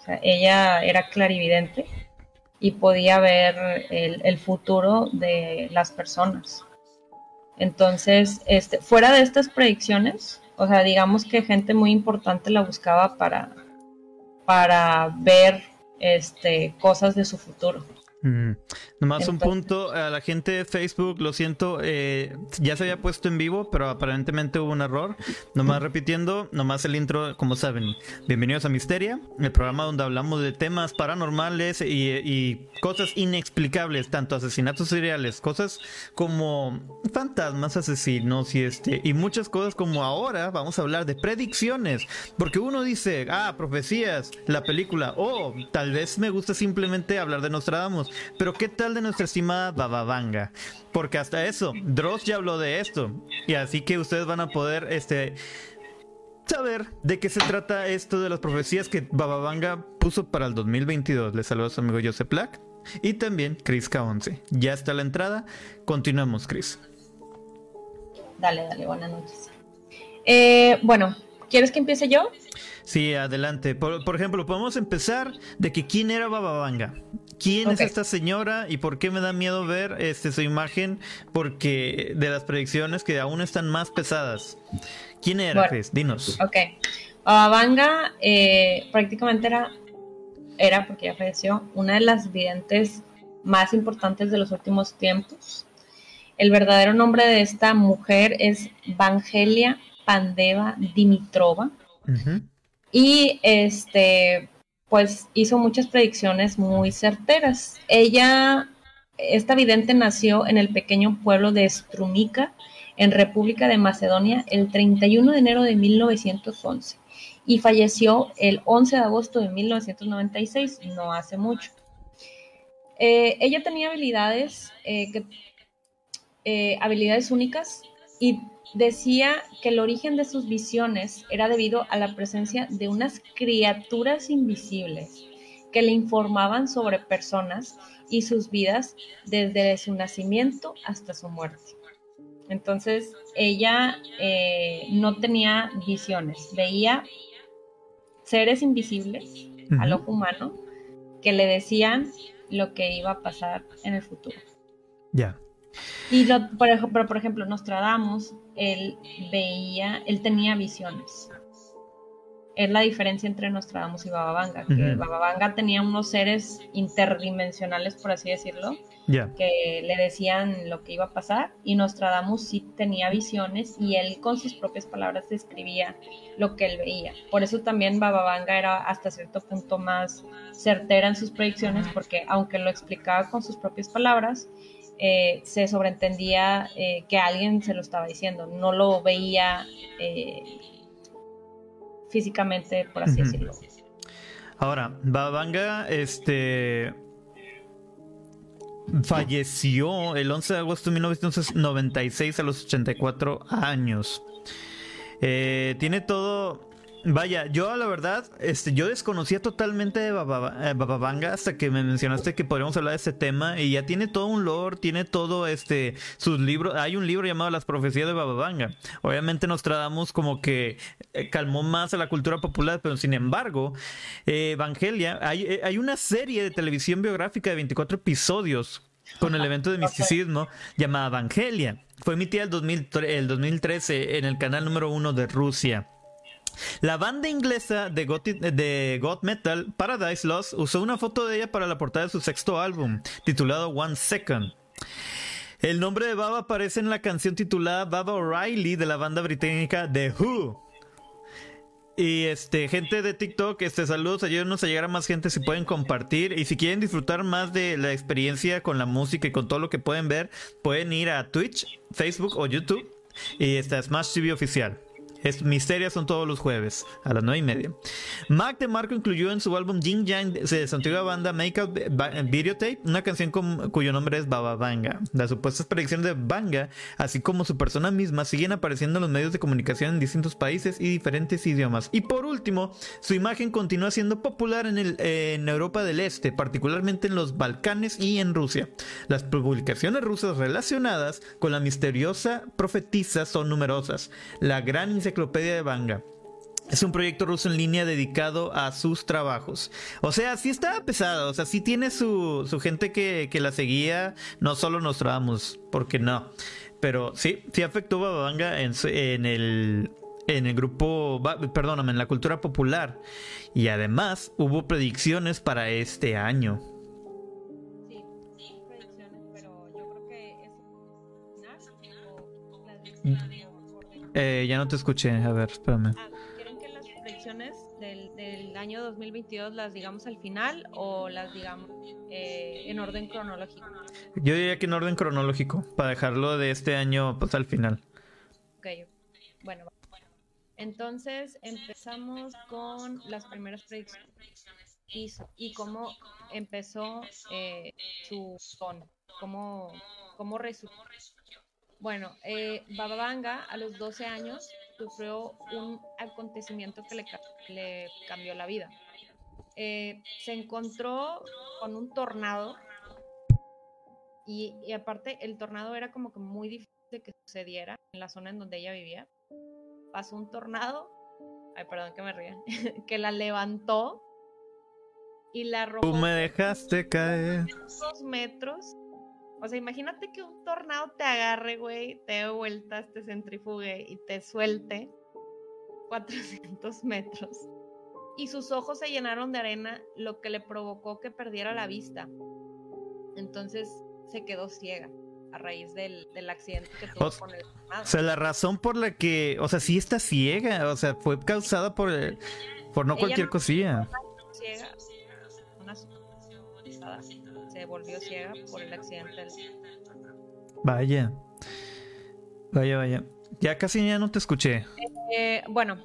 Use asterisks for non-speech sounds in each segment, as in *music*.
O sea, ella era clarividente y podía ver el, futuro de las personas. Entonces, este, fuera de estas predicciones, o sea, digamos que gente muy importante la buscaba para, para ver este, cosas de su futuro. Mm. Nomás un punto a la gente de Facebook, lo siento, eh, ya se había puesto en vivo, pero aparentemente hubo un error. Nomás repitiendo, nomás el intro, como saben. Bienvenidos a Misteria, el programa donde hablamos de temas paranormales y, cosas inexplicables, tanto asesinatos seriales, cosas como fantasmas, asesinos y este, y muchas cosas como ahora vamos a hablar de predicciones, porque uno dice, ah, profecías, la película, o tal vez me gusta simplemente hablar de Nostradamus, pero ¿qué tal de nuestra estimada Bababanga? Porque hasta eso, Dross ya habló de esto. Y así que ustedes van a poder este, saber de qué se trata esto de las profecías que Bababanga puso para el 2022. Les saludo a su amigo Joseph Black y también Chris K11. Ya está la entrada. Continuemos, Chris. Dale, dale, buenas noches. Eh, bueno, ¿quieres que empiece yo? Sí, adelante. Por, ejemplo, podemos empezar de que quién era Bababanga. ¿Quién es esta señora y por qué me da miedo ver este, su imagen? Porque de las predicciones que aún están más pesadas. ¿Quién era, Chris? Dinos. Ok. Bababanga eh, prácticamente era, era, porque ya falleció, una de las videntes más importantes de los últimos tiempos. El verdadero nombre de esta mujer es Vangelia Pandeva Dimitrova. Y este, pues hizo muchas predicciones muy certeras. Ella, esta vidente nació en el pequeño pueblo de Strumica, en República de Macedonia, el 31 de enero de 1911 y falleció el 11 de agosto de 1996, no hace mucho. Eh, ella tenía habilidades, eh, eh, habilidades únicas y decía que el origen de sus visiones era debido a la presencia de unas criaturas invisibles que le informaban sobre personas y sus vidas desde su nacimiento hasta su muerte. Entonces ella eh, no tenía visiones, veía seres invisibles al ojo humano que le decían lo que iba a pasar en el futuro. Ya. Y lo, por, ejemplo, por ejemplo, Nostradamus, él veía, él tenía visiones. Es la diferencia entre Nostradamus y Bababanga, que Bababanga tenía unos seres interdimensionales, por así decirlo, que le decían lo que iba a pasar, y Nostradamus sí tenía visiones y él con sus propias palabras describía lo que él veía. Por eso también Bababanga era hasta cierto punto más certera en sus predicciones, porque aunque lo explicaba con sus propias palabras, eh, se sobreentendía eh, que alguien se lo estaba diciendo, no lo veía eh, físicamente, por así decirlo. Ahora, Babanga, este falleció el 11 de agosto de 1996 a los 84 años. tiene todo Vaya, yo la verdad, este, yo desconocía totalmente de eh, Bababanga hasta que me mencionaste que podríamos hablar de este tema y ya tiene todo un lore, tiene todo este, sus libros, hay un libro llamado Las profecías de Bababanga. Obviamente nos tratamos como que eh, calmó más a la cultura popular, pero sin embargo, eh, Evangelia, hay, hay una serie de televisión biográfica de 24 episodios con el evento de *laughs* misticismo llamada Evangelia. Fue emitida el, el 2013 en el canal número uno de Rusia. La banda inglesa de, God, Metal, Paradise Lost, usó una foto de ella para la portada de su sexto álbum, titulado One Second. El nombre de Baba aparece en la canción titulada Baba O'Reilly de la banda británica The Who. Y este, gente de TikTok, este, saludos, ayúdenos a llegar a más gente si pueden compartir. Y si quieren disfrutar más de la experiencia con la música y con todo lo que pueden ver, pueden ir a Twitch, Facebook o YouTube. Y está Smash TV oficial. Es, Misterias son todos los jueves a las 9 y media. Mac de Marco incluyó en su álbum Jing Yang de su antigua banda Make Out Videotape una canción cuyo nombre es Baba Banga. Las supuestas predicciones de Banga, así como su persona misma, siguen apareciendo en los medios de comunicación en distintos países y diferentes idiomas. Y por último, su imagen continúa siendo popular en, en Europa del Este, particularmente en los Balcanes y en Rusia. Las publicaciones rusas relacionadas con la misteriosa profetisa son numerosas. La gran enciclopedia de Banga. Es un proyecto ruso en línea dedicado a sus trabajos. O sea, sí está pesado. O sea, sí tiene su, su gente que, que, la seguía. No solo Nostradamus, porque no. Pero sí, sí afectó a Babanga en, en el. En el grupo, perdóname, en la cultura popular. Y además hubo predicciones para este año. Sí, sí, predicciones, pero yo creo que es. Eh, ya no te escuché, a ver, espérame. Ah, ¿Quieren que las predicciones del, del, año 2022 las digamos al final o las digamos eh, en orden cronológico? Yo diría que en orden cronológico, para dejarlo de este año pues al final. Ok, bueno. Entonces empezamos con las primeras predicciones y, y cómo empezó eh, su son, cómo, cómo resurgió. Bueno, eh, Bababanga a los 12 años sufrió un acontecimiento que le, le cambió la vida. Eh, se encontró con un tornado y, y, aparte el tornado era como que muy difícil de que sucediera en la zona en donde ella vivía. Pasó un tornado, ay perdón que me ríen, *laughs* que la levantó y la arrojó. Tú me dejaste caer. Dos metros o sea, imagínate que un tornado te agarre, güey, te dé vueltas, te centrifugue y te suelte 400 *laughs* metros. Y sus ojos se llenaron de arena, lo que le provocó que perdiera la vista. Entonces se quedó ciega a raíz del, del accidente que tuvo o, con el tornado. O sea, la razón por la que, o sea, sí está ciega, o sea, fue causada por, por no Ella cualquier no- cosilla. Ciega, se volvió ciega por el accidente del Vaya. Vaya, vaya. Ya casi ya no te escuché. Eh, bueno,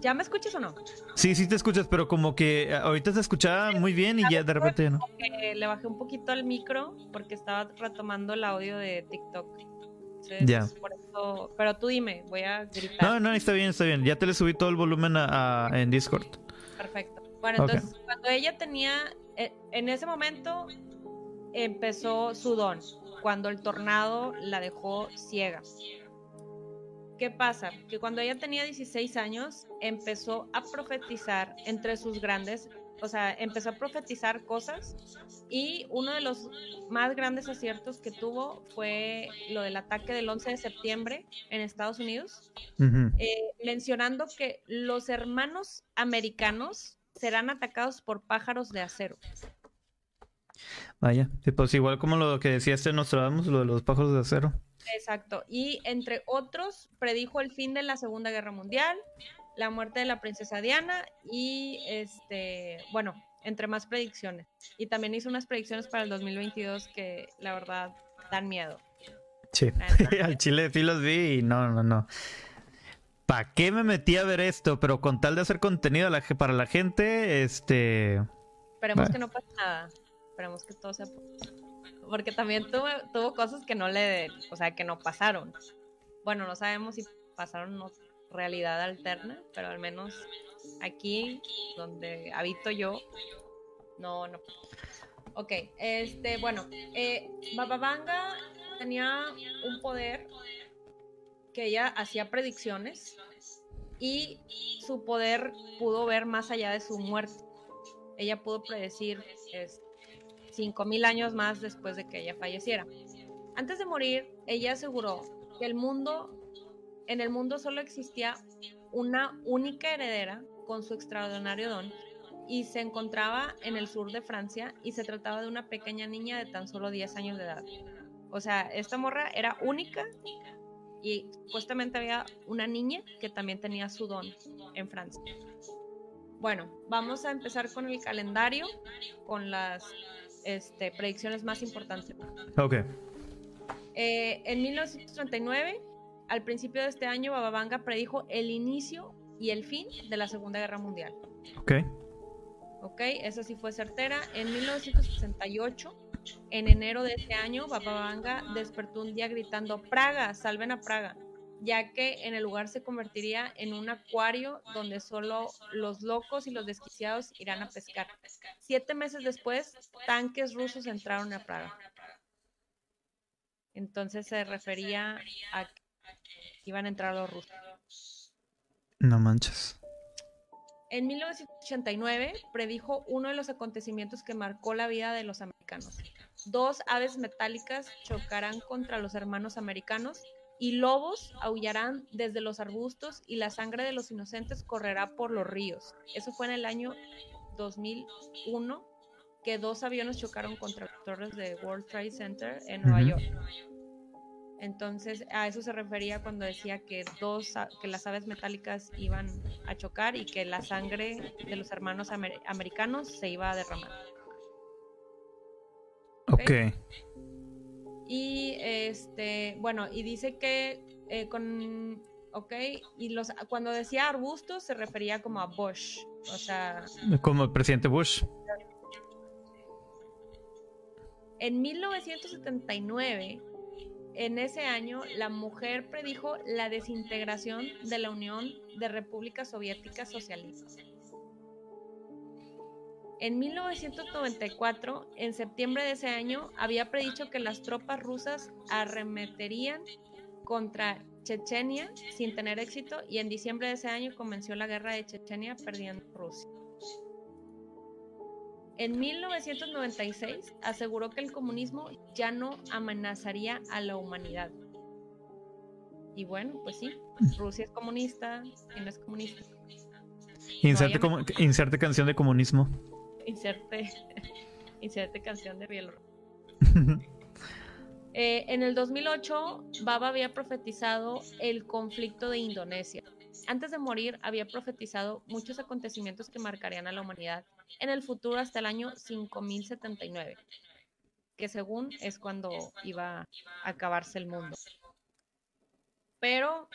¿ya me escuchas o no? Sí, sí te escuchas, pero como que ahorita se escuchaba muy bien y ya de repente no. Eh, le bajé un poquito al micro porque estaba retomando el audio de TikTok. Entonces, Ya. por eso- pero tú dime, voy a gritar. No, no, está bien, está bien. Ya te le subí todo el volumen a, a- en Discord. Perfecto. Bueno, entonces cuando ella tenía, eh, en ese momento empezó su don, cuando el tornado la dejó ciega. ¿Qué pasa? Que cuando ella tenía 16 años empezó a profetizar entre sus grandes, o sea, empezó a profetizar cosas y uno de los más grandes aciertos que tuvo fue lo del ataque del 11 de septiembre en Estados Unidos, eh, mencionando que los hermanos americanos serán atacados por pájaros de acero. Vaya. Sí, pues igual como lo que decía este Nostradamus, lo de los pájaros de acero. Exacto. Y entre otros, predijo el fin de la Segunda Guerra Mundial, la muerte de la princesa Diana y este, bueno, entre más predicciones. Y también hizo unas predicciones para el 2022 que la verdad dan miedo. Sí. *laughs* Al chile sí los vi y no, no, no. ¿Para qué me metí a ver esto? Pero con tal de hacer contenido para la gente, este... Esperemos Bueno. que no pase nada. Esperemos que todo sea. Porque también tuvo, tuvo cosas que no le. O sea, que no pasaron. Bueno, no sabemos si pasaron o realidad alterna, pero al menos aquí, donde habito yo, no, no. Ok, este, bueno, eh, Bababanga tenía un poder que ella hacía predicciones y su poder pudo ver más allá de su muerte ella pudo predecir es, 5.000 años más después de que ella falleciera. Antes de morir, ella aseguró que el mundo, en el mundo solo existía una única heredera con su extraordinario don y se encontraba en el sur de Francia y se trataba de una pequeña niña de tan solo 10 años de edad. O sea, esta morra era única y supuestamente había una niña que también tenía su don en Francia. Bueno, vamos a empezar con el calendario, con las este, predicciones más importantes. Ok. Eh, en 1939, al principio de este año, Bababanga predijo el inicio y el fin de la Segunda Guerra Mundial. Ok. ¿Ok? Esa sí fue certera. En 1968, en enero de ese año, Bababanga despertó un día gritando, Praga, salven a Praga, ya que en el lugar se convertiría en un acuario donde solo los locos y los desquiciados irán a pescar. Siete meses después, tanques rusos entraron a Praga. Entonces se refería a que iban a entrar los rusos. No manches. En 1989 predijo uno de los acontecimientos que marcó la vida de los americanos. Dos aves metálicas chocarán contra los hermanos americanos y lobos aullarán desde los arbustos y la sangre de los inocentes correrá por los ríos. Eso fue en el año 2001 que dos aviones chocaron contra las torres de World Trade Center en Nueva York. Entonces, a eso se refería cuando decía que dos que las aves metálicas iban a chocar y que la sangre de los hermanos americanos se iba a derramar. Ok. Y este, bueno, y dice que eh, con ok, y los cuando decía arbustos se refería como a Bush, o sea, como el presidente Bush. En 1979 en ese año, la mujer predijo la desintegración de la Unión de Repúblicas Soviéticas Socialistas. En 1994, en septiembre de ese año, había predicho que las tropas rusas arremeterían contra Chechenia sin tener éxito y en diciembre de ese año comenzó la guerra de Chechenia perdiendo Rusia. En 1996 aseguró que el comunismo ya no amenazaría a la humanidad. Y bueno, pues sí, Rusia es comunista, y no es comunista. Inserte, canción de comunismo. Inserte, *laughs* inserte canción de Bielorrusia. *laughs* Eh, en el 2008, Baba había profetizado el conflicto de Indonesia. Antes de morir, había profetizado muchos acontecimientos que marcarían a la humanidad en el futuro hasta el año 5079, que según es cuando iba a acabarse el mundo. Pero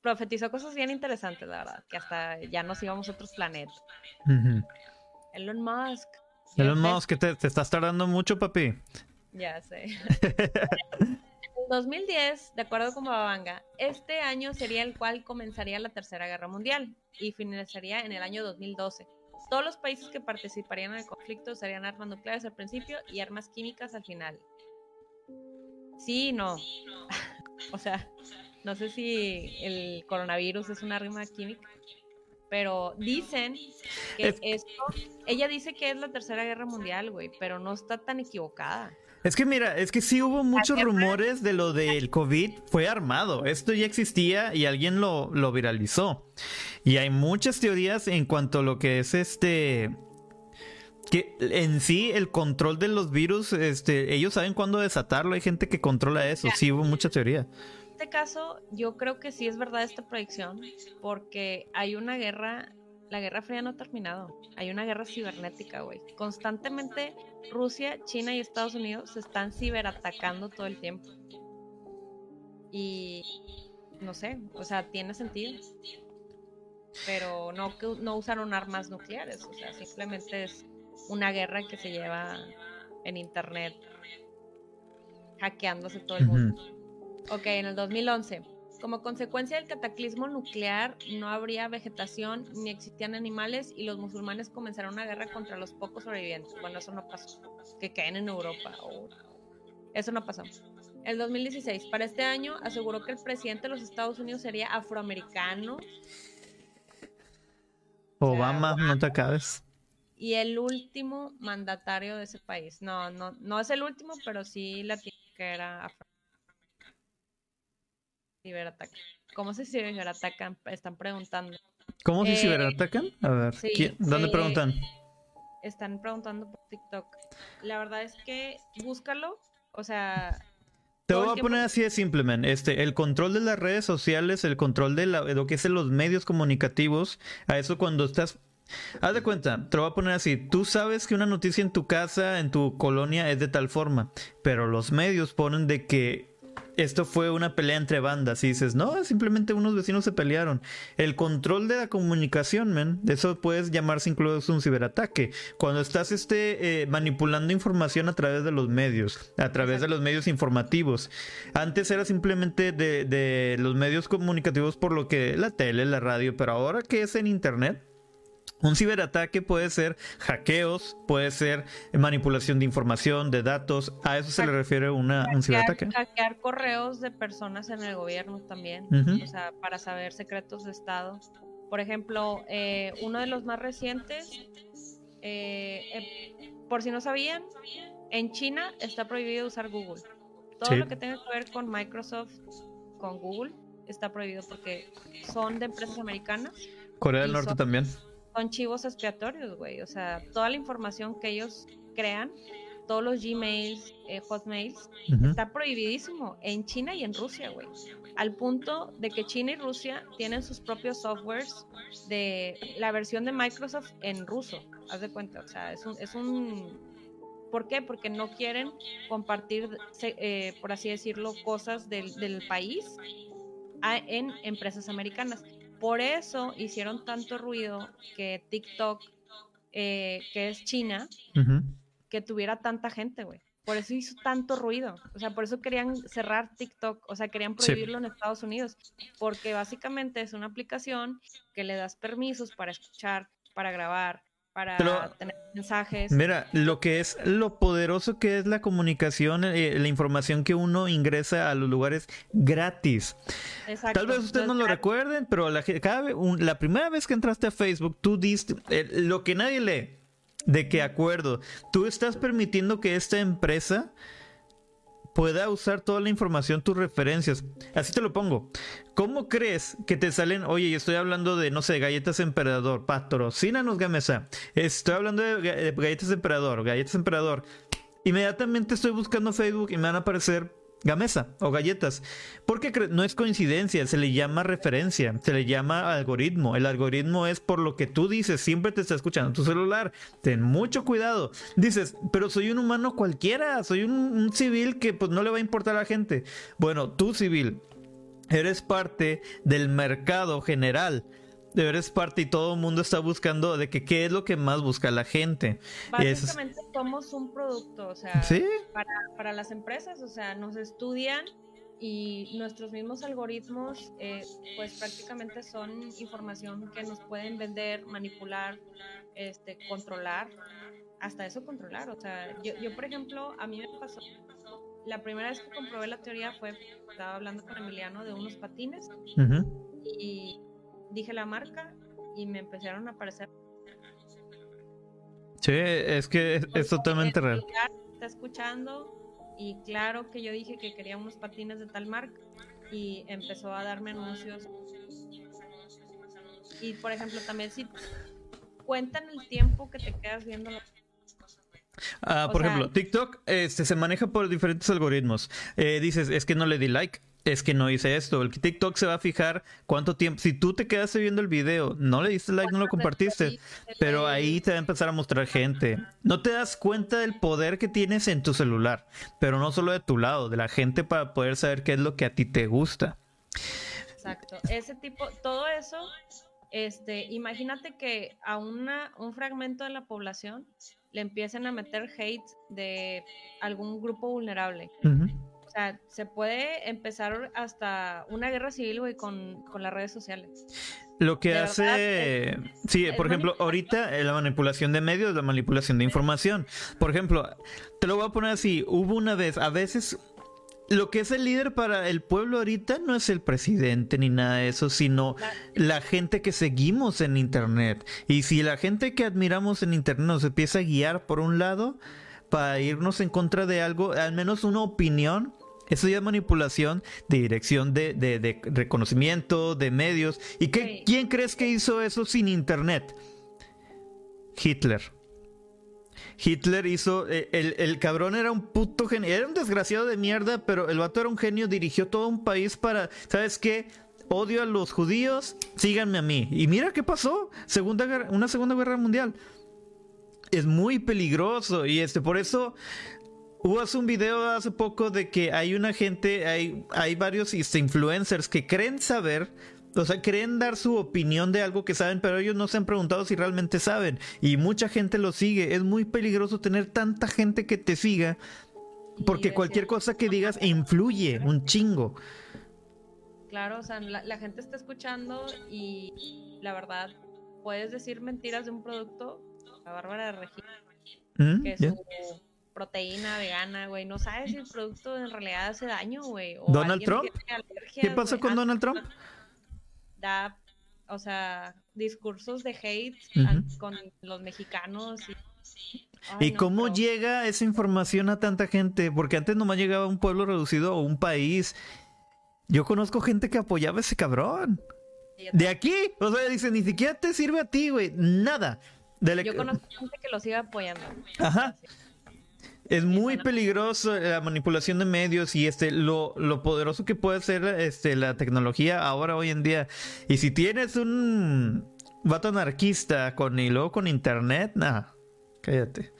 profetizó cosas bien interesantes, la verdad, que hasta ya nos íbamos a otros planetas. Elon Musk. Elon Musk, que te, te estás tardando mucho, papi. Ya sé. *laughs* en 2010, de acuerdo con Babanga, este año sería el cual comenzaría la Tercera Guerra Mundial y finalizaría en el año 2012. Todos los países que participarían en el conflicto serían armas nucleares al principio y armas químicas al final. Sí, no. *laughs* o sea, no sé si el coronavirus es una arma química, pero dicen que esto, ella dice que es la tercera guerra mundial, güey, pero no está tan equivocada. Es que mira, es que sí hubo muchos rumores de lo del COVID, fue armado, esto ya existía y alguien lo, lo viralizó. Y hay muchas teorías en cuanto a lo que es este que en sí el control de los virus, este, ellos saben cuándo desatarlo, hay gente que controla eso, sí hubo mucha teoría. En este caso, yo creo que sí es verdad esta predicción, porque hay una guerra la Guerra Fría no ha terminado. Hay una guerra cibernética, güey. Constantemente Rusia, China y Estados Unidos se están ciberatacando todo el tiempo. Y no sé, o sea, tiene sentido. Pero no, no usaron armas nucleares, o sea, simplemente es una guerra que se lleva en internet hackeándose todo el mundo. Ok, en el 2011 como consecuencia del cataclismo nuclear, no habría vegetación ni existían animales y los musulmanes comenzaron una guerra contra los pocos sobrevivientes. Bueno, eso no pasó. Que caen en Europa. Eso no pasó. El 2016, para este año, aseguró que el presidente de los Estados Unidos sería afroamericano. Obama, no te acabes. Y el último mandatario de ese país. No, no, no es el último, pero sí la que era afroamericano ciberatacan. ¿Cómo se ciberatacan? Están preguntando. ¿Cómo se eh, ciberatacan? A ver, ¿dónde preguntan? Están preguntando por TikTok. La verdad es que búscalo, o sea... Te voy a poner así de simplemente, este, el control de las redes sociales, el control de, lo que es los medios comunicativos, a eso cuando estás Haz de cuenta, te lo voy a poner así. Tú sabes que una noticia en tu casa, en tu colonia, es de tal forma, pero los medios ponen de que esto fue una pelea entre bandas y dices, no, simplemente unos vecinos se pelearon. El control de la comunicación, man, eso puedes llamarse incluso un ciberataque. Cuando estás este, eh, manipulando información a través de los medios, a través de los medios informativos. Antes era simplemente de, de los medios comunicativos por lo que la tele, la radio, pero ahora que es en internet, un ciberataque puede ser hackeos, puede ser manipulación de información, de datos. A eso se le refiere una, un ciberataque. Hackear correos de personas en el gobierno también. O sea, para saber secretos de Estado. Por ejemplo, eh, uno de los más recientes, eh, eh, por si no sabían, en China está prohibido usar Google. Todo lo que tenga que ver con Microsoft, con Google, está prohibido porque son de empresas americanas. Corea del Norte también. Son chivos expiatorios, güey. O sea, toda la información que ellos crean, todos los Gmails, eh, Hotmails, está prohibidísimo en China y en Rusia, güey. Al punto de que China y Rusia tienen sus propios softwares de la versión de Microsoft en ruso. Haz de cuenta, o sea, es un, es un ¿Por qué? Porque no quieren compartir, eh, por así decirlo, cosas del, del país en empresas americanas. Por eso hicieron tanto ruido que TikTok, eh, que es China, que tuviera tanta gente, güey. Por eso hizo tanto ruido. O sea, por eso querían cerrar TikTok. O sea, querían prohibirlo en Estados Unidos. Porque básicamente es una aplicación que le das permisos para escuchar, para grabar, para tener mensajes. Mira, lo que es lo poderoso que es la comunicación, eh, la información que uno ingresa a los lugares gratis. Tal vez ustedes no, lo recuerden, pero la, cada, la primera vez que entraste a Facebook, tú diste eh, lo que nadie lee. De qué acuerdo, tú estás permitiendo que esta empresa pueda usar toda la información, tus referencias. Así te lo pongo. ¿Cómo crees que te salen? Oye, estoy hablando de, no sé, galletas emperador, patrocínanos Gamesa. Estoy hablando de galletas emperador, galletas emperador. Inmediatamente estoy buscando Facebook y me van a aparecer Gamesa o galletas. Porque no es coincidencia, se le llama referencia, se le llama algoritmo. El algoritmo es por lo que tú dices, siempre te está escuchando tu celular. Ten mucho cuidado. Dices, pero soy un humano cualquiera, soy un, un civil que pues no le va a importar a la gente. Bueno, tú civil, eres parte del mercado general de eres parte y todo el mundo está buscando de que qué es lo que más busca la gente. Básicamente somos un producto, o sea, para, para, las empresas, o sea, nos estudian y nuestros mismos algoritmos, eh, pues prácticamente son información que nos pueden vender, manipular, este, controlar, hasta eso controlar. O sea, yo, yo por ejemplo, a mí me pasó, la primera vez que comprobé la teoría fue, estaba hablando con Emiliano de unos patines y dije la marca y me empezaron a aparecer. Sí, es que es, totalmente real. Está escuchando y claro que yo dije que quería unos patines de tal marca y empezó a darme anuncios. Y por ejemplo, también si cuentan el tiempo que te quedas viendo Ah, por ejemplo, TikTok este, se maneja por diferentes algoritmos. Eh, dices, es que no le di like, es que no hice esto. El TikTok se va a fijar cuánto tiempo. Si tú te quedaste viendo el video, no le diste like, no lo compartiste, pero ahí te va a empezar a mostrar gente. No te das cuenta del poder que tienes en tu celular, pero no solo de tu lado, de la gente para poder saber qué es lo que a ti te gusta. Exacto. Ese tipo, todo eso, este, imagínate que a una, un fragmento de la población le empiecen a meter hate de algún grupo vulnerable. O sea, se puede empezar hasta una guerra civil, güey, con, las redes sociales. Lo que hace, sí, por ejemplo, ahorita eh, la manipulación de medios, la manipulación de información. Por ejemplo, te lo voy a poner así, hubo una vez, a veces lo que es el líder para el pueblo ahorita no es el presidente ni nada de eso, sino la gente que seguimos en Internet. Y si la gente que admiramos en Internet nos empieza a guiar por un lado para irnos en contra de algo, al menos una opinión, eso ya es manipulación de dirección de, reconocimiento, de medios. ¿Y qué, quién crees que hizo eso sin Internet? Hitler. Hitler hizo. Eh, el, cabrón era un puto genio. Era un desgraciado de mierda, pero el vato era un genio. Dirigió todo un país para. ¿Sabes qué? Odio a los judíos, síganme a mí. Y mira qué pasó. Segunda una segunda guerra mundial. Es muy peligroso. Y este, por eso. Hubo hace un video hace poco de que hay una gente, hay, hay varios este, influencers que creen saber o sea, creen dar su opinión de algo que saben, pero ellos no se han preguntado si realmente saben. Y mucha gente lo sigue. Es muy peligroso tener tanta gente que te siga. Porque cualquier cosa que digas influye un chingo. Claro, o sea, la, gente está escuchando y la verdad, puedes decir mentiras de un producto. La Bárbara de Regina, ¿Mm? que es su proteína vegana, güey. No sabes si el producto en realidad hace daño, güey. ¿Donald Trump? ¿Qué pasa con Donald Trump? da o sea, discursos de hate con los mexicanos. Y, ¿Y cómo llega esa información a tanta gente? Porque antes nomás llegaba un pueblo reducido o un país. Yo conozco gente que apoyaba a ese cabrón. De aquí, o sea, dice, ni siquiera te sirve a ti, güey, nada. Yo conozco gente que lo sigue apoyando. Ajá. Es muy peligroso la manipulación de medios y este lo, lo poderoso que puede ser este la tecnología ahora hoy en día. Y si tienes un vato anarquista con y luego con internet, nada, cállate.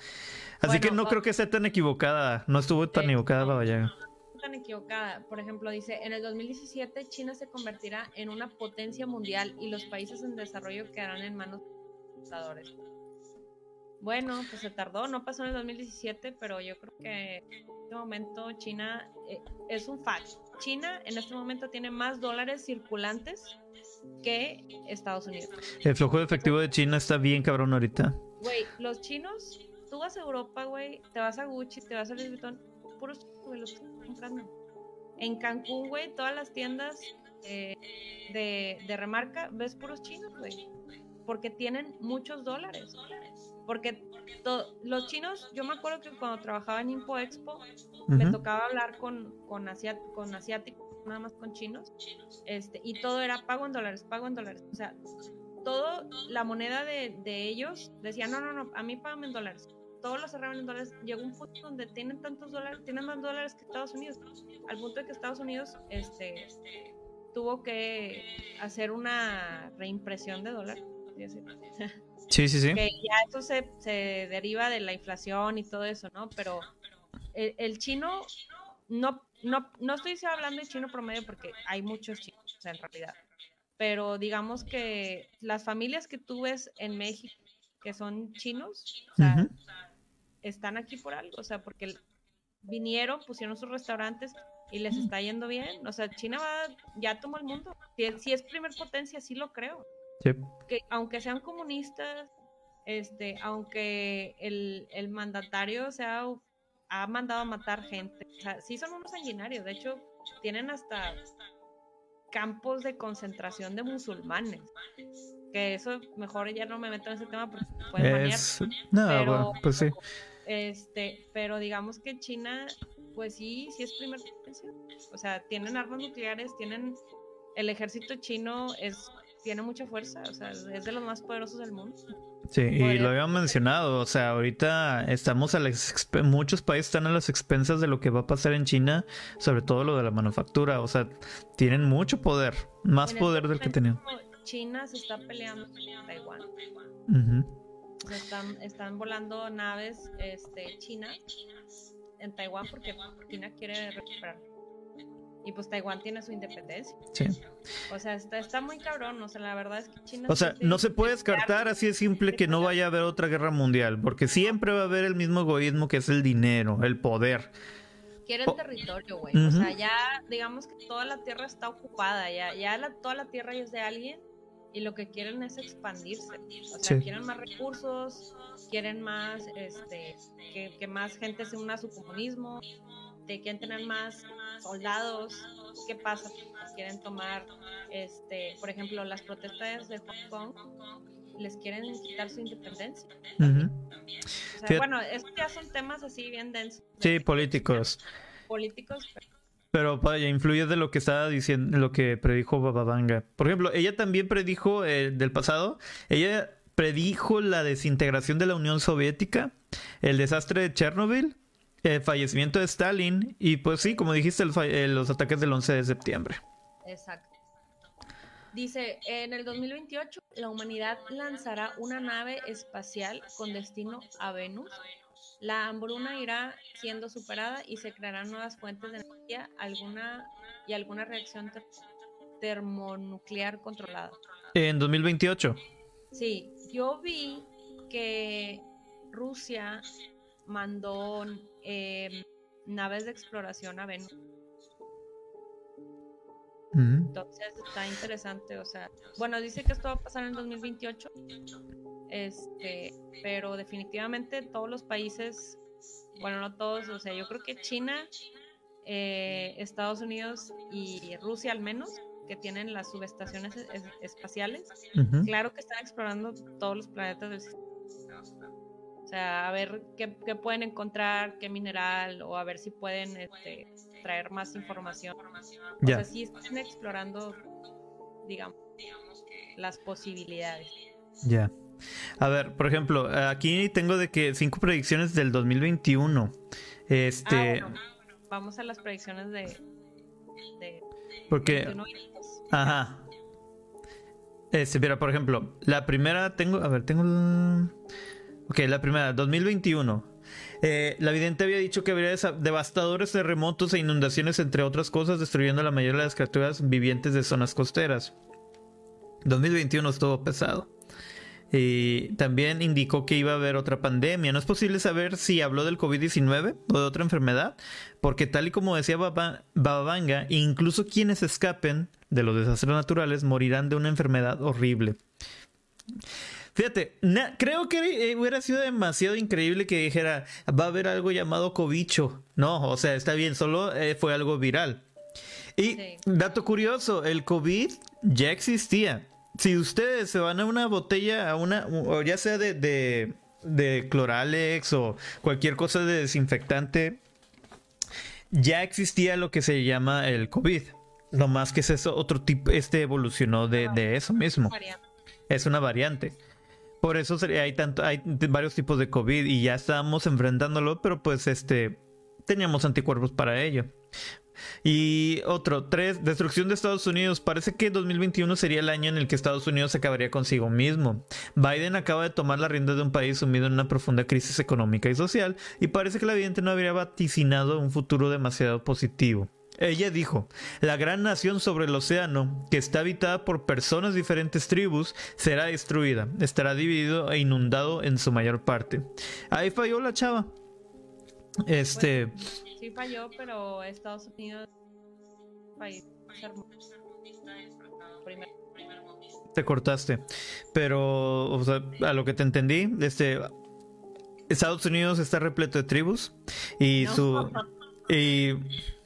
Así que no creo que esté tan equivocada, no estuvo tan equivocada la tan equivocada. Por ejemplo, dice, en el 2017 China se convertirá en una potencia mundial y los países en desarrollo quedarán en manos bueno, pues se tardó, no pasó en el 2017, pero yo creo que en este momento China eh, es un fact. China en este momento tiene más dólares circulantes que Estados Unidos. El flujo de efectivo de China está bien cabrón ahorita. Güey, los chinos, tú vas a Europa, güey, te vas a Gucci, te vas a Louis Vuitton, puros güey, los están comprando. En Cancún, güey, todas las tiendas eh, de, de remarca, ves puros chinos, güey. Porque tienen muchos dólares. Porque los chinos, yo me acuerdo que cuando trabajaba en Info Expo, me tocaba hablar con, con, con asiáticos, nada más con chinos, este, y todo era pago en dólares, pago en dólares. O sea, todo, la moneda de, ellos decía, no, no, no, a mí pagan en dólares. Todos lo cerraban en dólares. Llegó un punto donde tienen tantos dólares, tienen más dólares que Estados Unidos. Al punto de que Estados Unidos este, tuvo que hacer una reimpresión de dólares. Sí, sí, sí. Que ya eso se, se deriva de la inflación y todo eso, ¿no? Pero el, chino, no, no, no estoy hablando de chino promedio porque hay muchos chinos, o sea, en realidad. Pero digamos que las familias que tú ves en México que son chinos, o sea, están aquí por algo, o sea, porque vinieron, pusieron sus restaurantes y les está yendo bien. O sea, China va, ya tomó el mundo. Si, si es primer potencia, sí lo creo. Que aunque sean comunistas, este, aunque el, el mandatario sea, ha mandado a matar gente, o sea, sí son unos sanguinarios, de hecho, tienen hasta campos de concentración de musulmanes. Que eso mejor ya no me meto en ese tema porque pueden No, pero, pues sí. Este, pero digamos que China, pues sí, sí es primer potencia. O sea, tienen armas nucleares, tienen el ejército chino es tiene mucha fuerza, o sea, es de los más poderosos del mundo. Sí, y lo habíamos mencionado, o sea, ahorita estamos a las muchos países están a las expensas de lo que va a pasar en China, sobre todo lo de la manufactura, o sea, tienen mucho poder, más poder del que tenían. China se está peleando con Taiwán. están, están volando naves este, China en Taiwán porque China quiere recuperar y pues Taiwán tiene su independencia. Sí. O sea, está, está muy cabrón. O sea, la verdad es que China. O sea, no se puede descartar así de simple que no vaya a haber otra guerra mundial, porque siempre va a haber el mismo egoísmo que es el dinero, el poder. Quieren territorio, güey. O sea, ya digamos que toda la tierra está ocupada, ya, ya la, toda la tierra es de alguien y lo que quieren es expandirse. O sea, quieren más recursos, quieren más, este, que, que más gente se una a su comunismo quieren tener más soldados. ¿Qué pasa? Quieren tomar, este, por ejemplo, las protestas de Hong Kong les quieren quitar su independencia. bueno, estos ya son temas así bien densos. Sí, políticos. Políticos. Pero vaya, influye de lo que estaba diciendo, lo que predijo Bababanga. Por ejemplo, ella también predijo eh, del pasado, ella predijo la desintegración de la Unión Soviética, el desastre de Chernobyl el fallecimiento de Stalin y pues sí, como dijiste, los ataques del 11 de septiembre. Exacto. Dice, en el 2028 la humanidad lanzará una nave espacial con destino a Venus. La hambruna irá siendo superada y se crearán nuevas fuentes de energía alguna, y alguna reacción termonuclear controlada. En 2028. Sí, yo vi que Rusia mandó em, naves de exploración a Venus. Entonces está interesante, o sea, bueno, dice que esto va a pasar en 2028, este, pero definitivamente todos los países, bueno, no todos, o sea, yo creo que China, eh, Estados Unidos y Rusia al menos que tienen las subestaciones es- es- espaciales, claro que están explorando todos los planetas del sistema. O sea, a ver qué, qué pueden encontrar, qué mineral, o a ver si pueden este, traer más información. O Ya. sea, sí están explorando, digamos, las posibilidades. Ya. A ver, por ejemplo, aquí tengo de que cinco predicciones del 2021. Este, Ah, bueno, vamos a las predicciones de, de porque 21 y dos. Ajá. Este, mira, por ejemplo, la primera tengo, a ver, tengo el- Ok, la primera, 2021. Eh, la vidente había dicho que habría devastadores terremotos e inundaciones, entre otras cosas, destruyendo la mayoría de las criaturas vivientes de zonas costeras. 2021 estuvo pesado. Y también indicó que iba a haber otra pandemia. No es posible saber si habló del COVID-19 o de otra enfermedad, porque tal y como decía Baba- Bababanga, incluso quienes escapen de los desastres naturales morirán de una enfermedad horrible. Fíjate, na- creo que eh, hubiera sido demasiado increíble que dijera, va a haber algo llamado cobicho. No, o sea, está bien, solo eh, fue algo viral. Y Sí. dato curioso, el COVID ya existía. Si ustedes se van a una botella, a una, o ya sea de, de, de Cloralex o cualquier cosa de desinfectante, ya existía lo que se llama el COVID. No más que es eso, otro tipo, este evolucionó de, de eso mismo. Es una variante. Por eso hay tanto, hay varios tipos de COVID y ya estábamos enfrentándolo, pero pues este teníamos anticuerpos para ello. Y otro, tres, destrucción de Estados Unidos. Parece que 2021 sería el año en el que Estados Unidos acabaría consigo mismo. Biden acaba de tomar la rienda de un país sumido en una profunda crisis económica y social y parece que la vidente no habría vaticinado un futuro demasiado positivo. Ella dijo, la gran nación sobre el océano, que está habitada por personas de diferentes tribus, será destruida, estará dividido e inundado en su mayor parte. Ahí falló la chava. Este, Sí falló, pero Estados Unidos país te cortaste. Pero, o sea, a lo que te entendí, este, Estados Unidos está repleto de tribus y No. su... Y...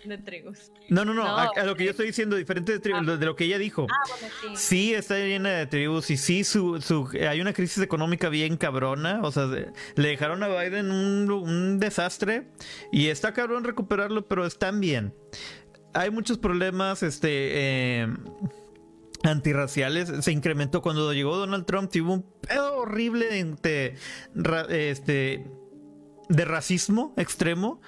de trigos. No, no, no, No, a, a lo que yo estoy diciendo, diferente de, tribus, de lo que ella dijo. Ah, bueno, sí. Sí, está llena de tribus y sí, su, su, hay una crisis económica bien cabrona. O sea, le dejaron a Biden un, un desastre y está cabrón recuperarlo, pero están bien. Hay muchos problemas, este, eh, antirraciales. Se incrementó cuando llegó Donald Trump, tuvo un pedo horrible de, de este, de racismo extremo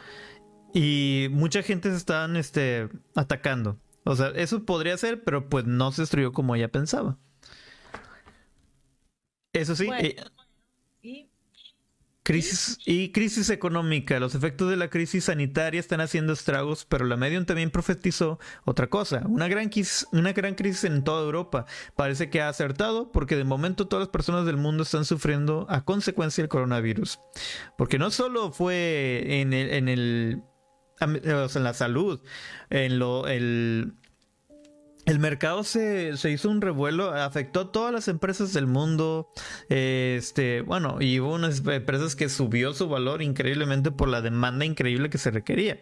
y mucha gente se estaban este, atacando. O sea, eso podría ser, pero pues no se destruyó como ella pensaba. Eso sí, Bueno. eh, Y crisis y crisis económica. Los efectos de la crisis sanitaria están haciendo estragos, pero la Medium también profetizó otra cosa, una gran crisis, una gran crisis en toda Europa. Parece que ha acertado porque de momento todas las personas del mundo están sufriendo a consecuencia del coronavirus. Porque no solo fue en el, en el en la salud, en lo el el mercado se, se hizo un revuelo, afectó a todas las empresas del mundo. Este, bueno, y hubo unas empresas que subió su valor increíblemente por la demanda increíble que se requería.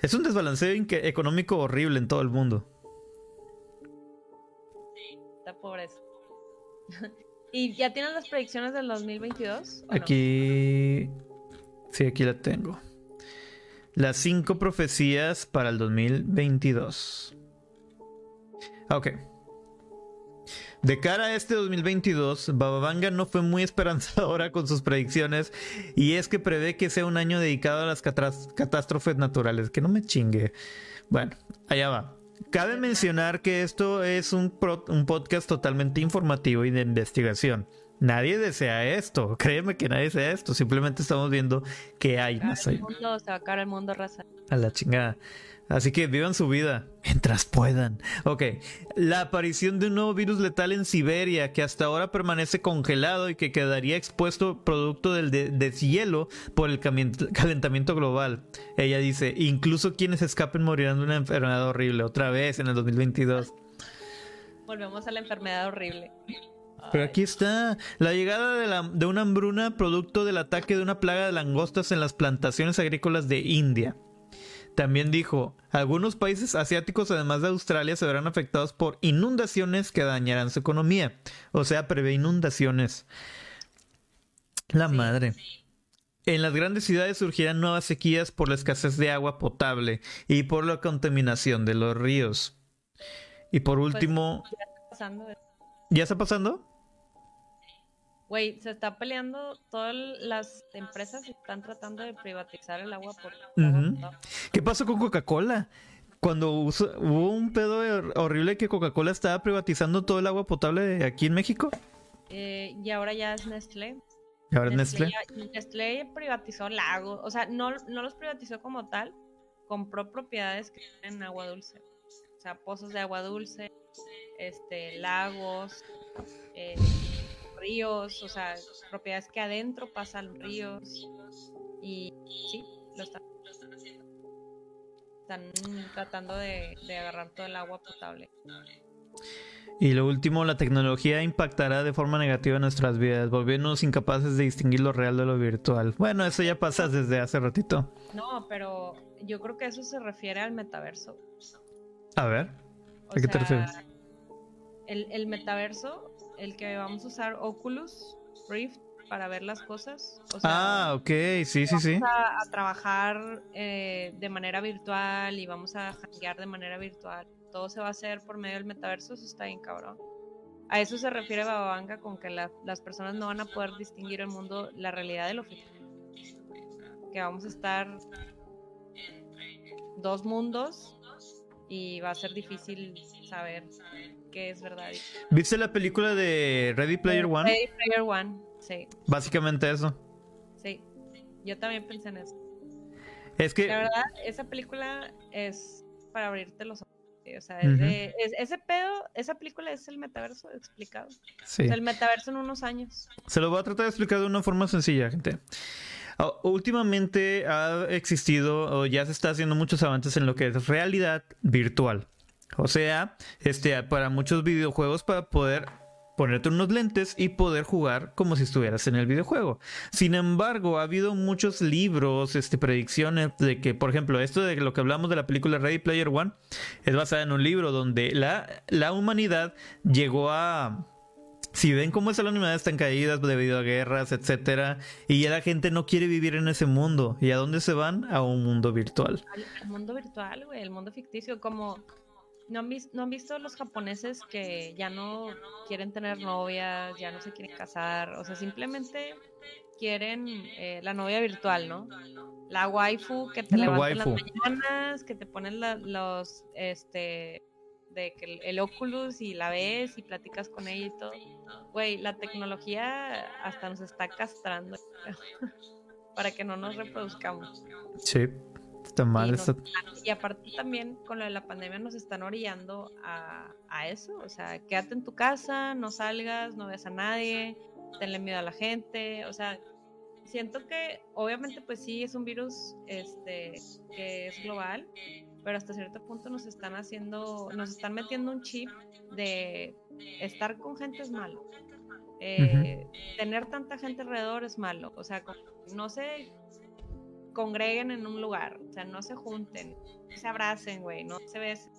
Es un desbalanceo económico horrible en todo el mundo. la pobreza. *laughs* ¿Y ya tienen las predicciones del 2022? ¿o no? Aquí. Sí, aquí la tengo. Las cinco profecías para el 2022. Ok. De cara a este 2022, Bababanga no fue muy esperanzadora con sus predicciones y es que prevé que sea un año dedicado a las catástrofes naturales. Que no me chingue. Bueno, allá va. Cabe mencionar que esto es un podcast totalmente informativo y de investigación. Nadie desea esto, *laughs* créeme que nadie desea esto, simplemente estamos viendo que hay más allá. mundo, se va a acabar el mundo raza. A la chingada. Así que vivan su vida mientras puedan. Ok, la aparición de un nuevo virus letal en Siberia que hasta ahora permanece congelado y que quedaría expuesto producto del de- deshielo por el calentamiento global. Ella dice, incluso quienes escapen morirán de una enfermedad horrible otra vez en el 2022. Volvemos a la enfermedad horrible. Pero aquí está la llegada de, la- de una hambruna producto del ataque de una plaga de langostas en las plantaciones agrícolas de India. También dijo, algunos países asiáticos, además de Australia, se verán afectados por inundaciones que dañarán su economía. O sea, prevé inundaciones. La madre. En las grandes ciudades surgirán nuevas sequías por la escasez de agua potable y por la contaminación de los ríos. Y por pues, último... ¿Ya está pasando? Güey, se está peleando, todas las empresas están tratando de privatizar el agua por... ¿Qué pasó con Coca-Cola? Cuando hubo un pedo horrible que Coca-Cola estaba privatizando todo el agua potable aquí en México. Eh, y ahora ya es Nestlé. ¿Y ahora es Nestlé? Nestlé, privatizó lagos, o sea, no, no los privatizó como tal, compró propiedades que tienen agua dulce. O sea, pozos de agua dulce, este, lagos, eh, ríos, o sea, propiedades que adentro pasan ríos y sí, lo están haciendo. Están tratando de, agarrar todo el agua potable. Y lo último, la tecnología impactará de forma negativa en nuestras vidas, volviéndonos incapaces de distinguir lo real de lo virtual. Bueno, eso ya pasa desde hace ratito. No, pero yo creo que eso se refiere al metaverso. A ver, ¿a qué te refieres? El, el metaverso el que vamos a usar Oculus Rift para ver las cosas. ah, ok, sí, sí, sí. A, a trabajar eh, de manera virtual y vamos a hackear de manera virtual. Todo se va a hacer por medio del metaverso, eso está bien cabrón. A eso se refiere Bababanga con que las personas no van a poder distinguir el mundo, la realidad de lo ficticio. Que vamos a estar dos mundos y va a ser difícil saber que es verdad. ¿Viste la película de Ready Player One? Ready Player One, sí. Básicamente eso. Sí, yo también pensé en eso. Es que... La verdad, esa película es para abrirte los ojos. O sea, ese pedo, esa película es el metaverso explicado. Sí. el metaverso en unos años. Se lo voy a tratar de explicar de una forma sencilla, gente. Ah, últimamente ha existido o ya se está haciendo muchos avances en lo que es realidad virtual. O sea, este, para muchos videojuegos para poder ponerte unos lentes y poder jugar como si estuvieras en el videojuego. Sin embargo, ha habido muchos libros, este, predicciones de que, por ejemplo, esto de lo que hablamos de la película Ready Player One es basada en un libro donde la, la humanidad llegó a... Si ven cómo es la humanidad están caídas debido a guerras, etcétera, y ya la gente no quiere vivir en ese mundo. ¿Y a dónde se van? A un mundo virtual. Al, mundo virtual, güey, el mundo ficticio, como ¿No han, visto, ¿No han visto los japoneses que ya no quieren tener novias, ya no se quieren casar? O sea, simplemente quieren eh, la novia virtual, ¿no? La waifu que te levanta las mañanas, que te ponen los, este, de que el, Oculus y la ves y platicas con ella y todo. Güey, la tecnología hasta nos está castrando *laughs* para que no nos reproduzcamos. Sí. Está mal. Y, aparte también con lo de la pandemia nos están orillando a, a, eso. O sea, quédate en tu casa, no salgas, no veas a nadie, tenle miedo a la gente. O sea, siento que obviamente pues sí es un virus este, que es global, pero hasta cierto punto nos están haciendo, nos están metiendo un chip de estar con gente es malo. Eh, tener tanta gente alrededor es malo. O sea, no sé congreguen en un lugar, o sea, no se junten, no se abracen, güey, no se besen.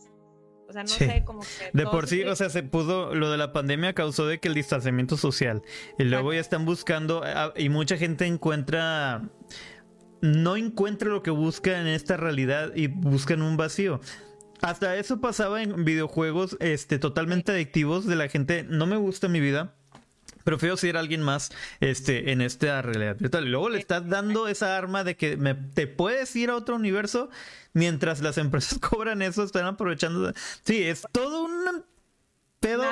O sea, no sé, como que... De por sí, o sea, se pudo, lo de la pandemia causó de que el distanciamiento social. Y luego ya están buscando, ah, y mucha gente encuentra, no encuentra lo que busca en esta realidad y buscan un vacío. Hasta eso pasaba en videojuegos este, totalmente adictivos de la gente, no me gusta mi vida, prefiero ser alguien más este, en esta realidad virtual. Y luego le estás dando esa arma de que me, te puedes ir a otro universo mientras las empresas *laughs* cobran eso, están aprovechando. Sí, es todo un pedo.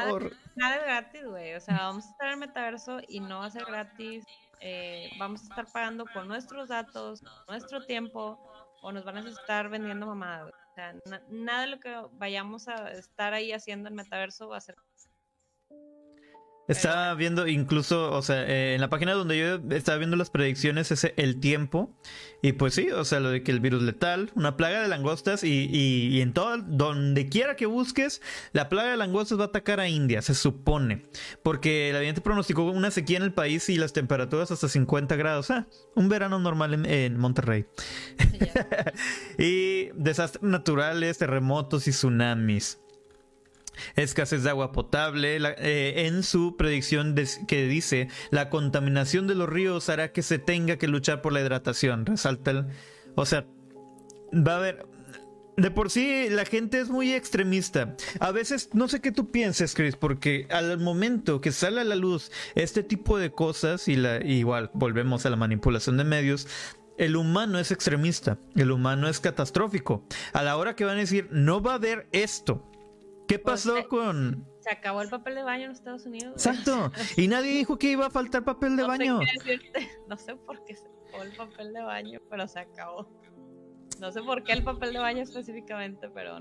Nada, es gratis, güey. O sea, vamos a estar en el metaverso y no va a ser gratis. Eh, vamos a estar pagando con nuestros datos, nuestro tiempo, o nos van a estar vendiendo mamadas. O sea, nada de lo que vayamos a estar ahí haciendo en metaverso va a ser Estaba viendo incluso, o sea, eh, en la página donde yo estaba viendo las predicciones es el tiempo. Y pues sí, o sea, lo de que el virus letal, una plaga de langostas y, y, en todo, donde quiera que busques, la plaga de langostas va a atacar a India, se supone. Porque el aviante pronosticó una sequía en el país y las temperaturas hasta 50 grados. Ah, un verano normal en, en Monterrey. *laughs* y desastres naturales, terremotos y tsunamis escasez de agua potable, eh, en su predicción que dice, la contaminación de los ríos hará que se tenga que luchar por la hidratación. Resalta el... O sea, va a haber... De por sí la gente es muy extremista. A veces no sé qué tú pienses, Chris, porque al momento que sale a la luz este tipo de cosas y la igual volvemos a la manipulación de medios, el humano es extremista, el humano es catastrófico. A la hora que van a decir, no va a haber esto, ¿Qué pues, pasó con...? Se acabó el papel de baño en Estados Unidos. Exacto. Y nadie *laughs* dijo que iba a faltar papel de baño. *laughs* no sé por qué se acabó el papel de baño, pero se acabó. No sé por qué el papel de baño específicamente, pero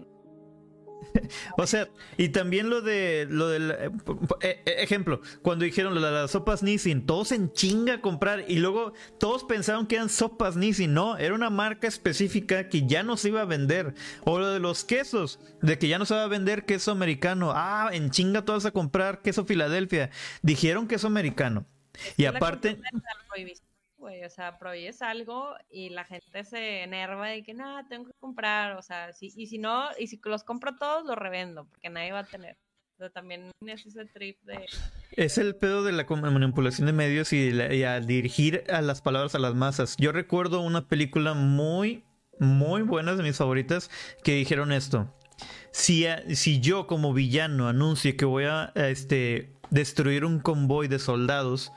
*laughs* o sea, y también lo de lo del eh, eh, eh, ejemplo, cuando dijeron de las sopas Nissin, todos en chinga a comprar y luego todos pensaron que eran sopas Nissin, no, era una marca específica que ya no se iba a vender. O lo de los quesos, de que ya no se va a vender queso americano. Ah, en chinga todos a comprar queso Filadelfia. Dijeron queso americano. y aparte o sea, prohíbes algo y la gente se enerva y que nada, tengo que comprar, o sea, si, y si no, y si los compro todos, los revendo, porque nadie va a tener. Pero también es ese trip de... Es el pedo de la manipulación de medios y, a dirigir a las palabras a las masas. Yo recuerdo una película muy, muy buena, de mis favoritas, que dijeron esto. Si, si yo como villano anuncio que voy a este, destruir un convoy de soldados,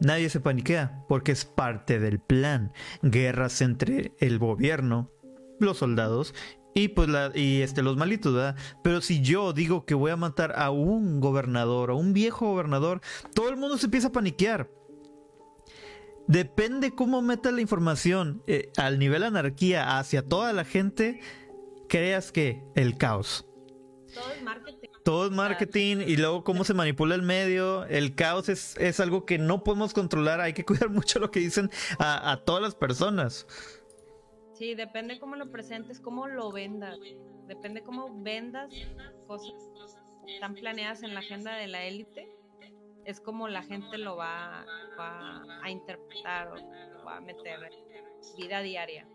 Nadie se paniquea porque es parte del plan. Guerras entre el gobierno, los soldados y pues y este los malitos, ¿verdad? Pero si yo digo que voy a matar a un gobernador, a un viejo gobernador, todo el mundo se empieza a paniquear. Depende cómo meta la información eh, al nivel anarquía hacia toda la gente, creas que el caos. Todo es marketing todo es marketing y luego cómo se manipula el medio. El caos es, es algo que no podemos controlar. Hay que cuidar *laughs* mucho lo que dicen a, todas las personas. Sí, depende cómo lo presentes, cómo lo vendas. Depende cómo vendas cosas tan planeadas en la agenda de la élite. Es como la gente lo va, a interpretar o va a meter vida diaria.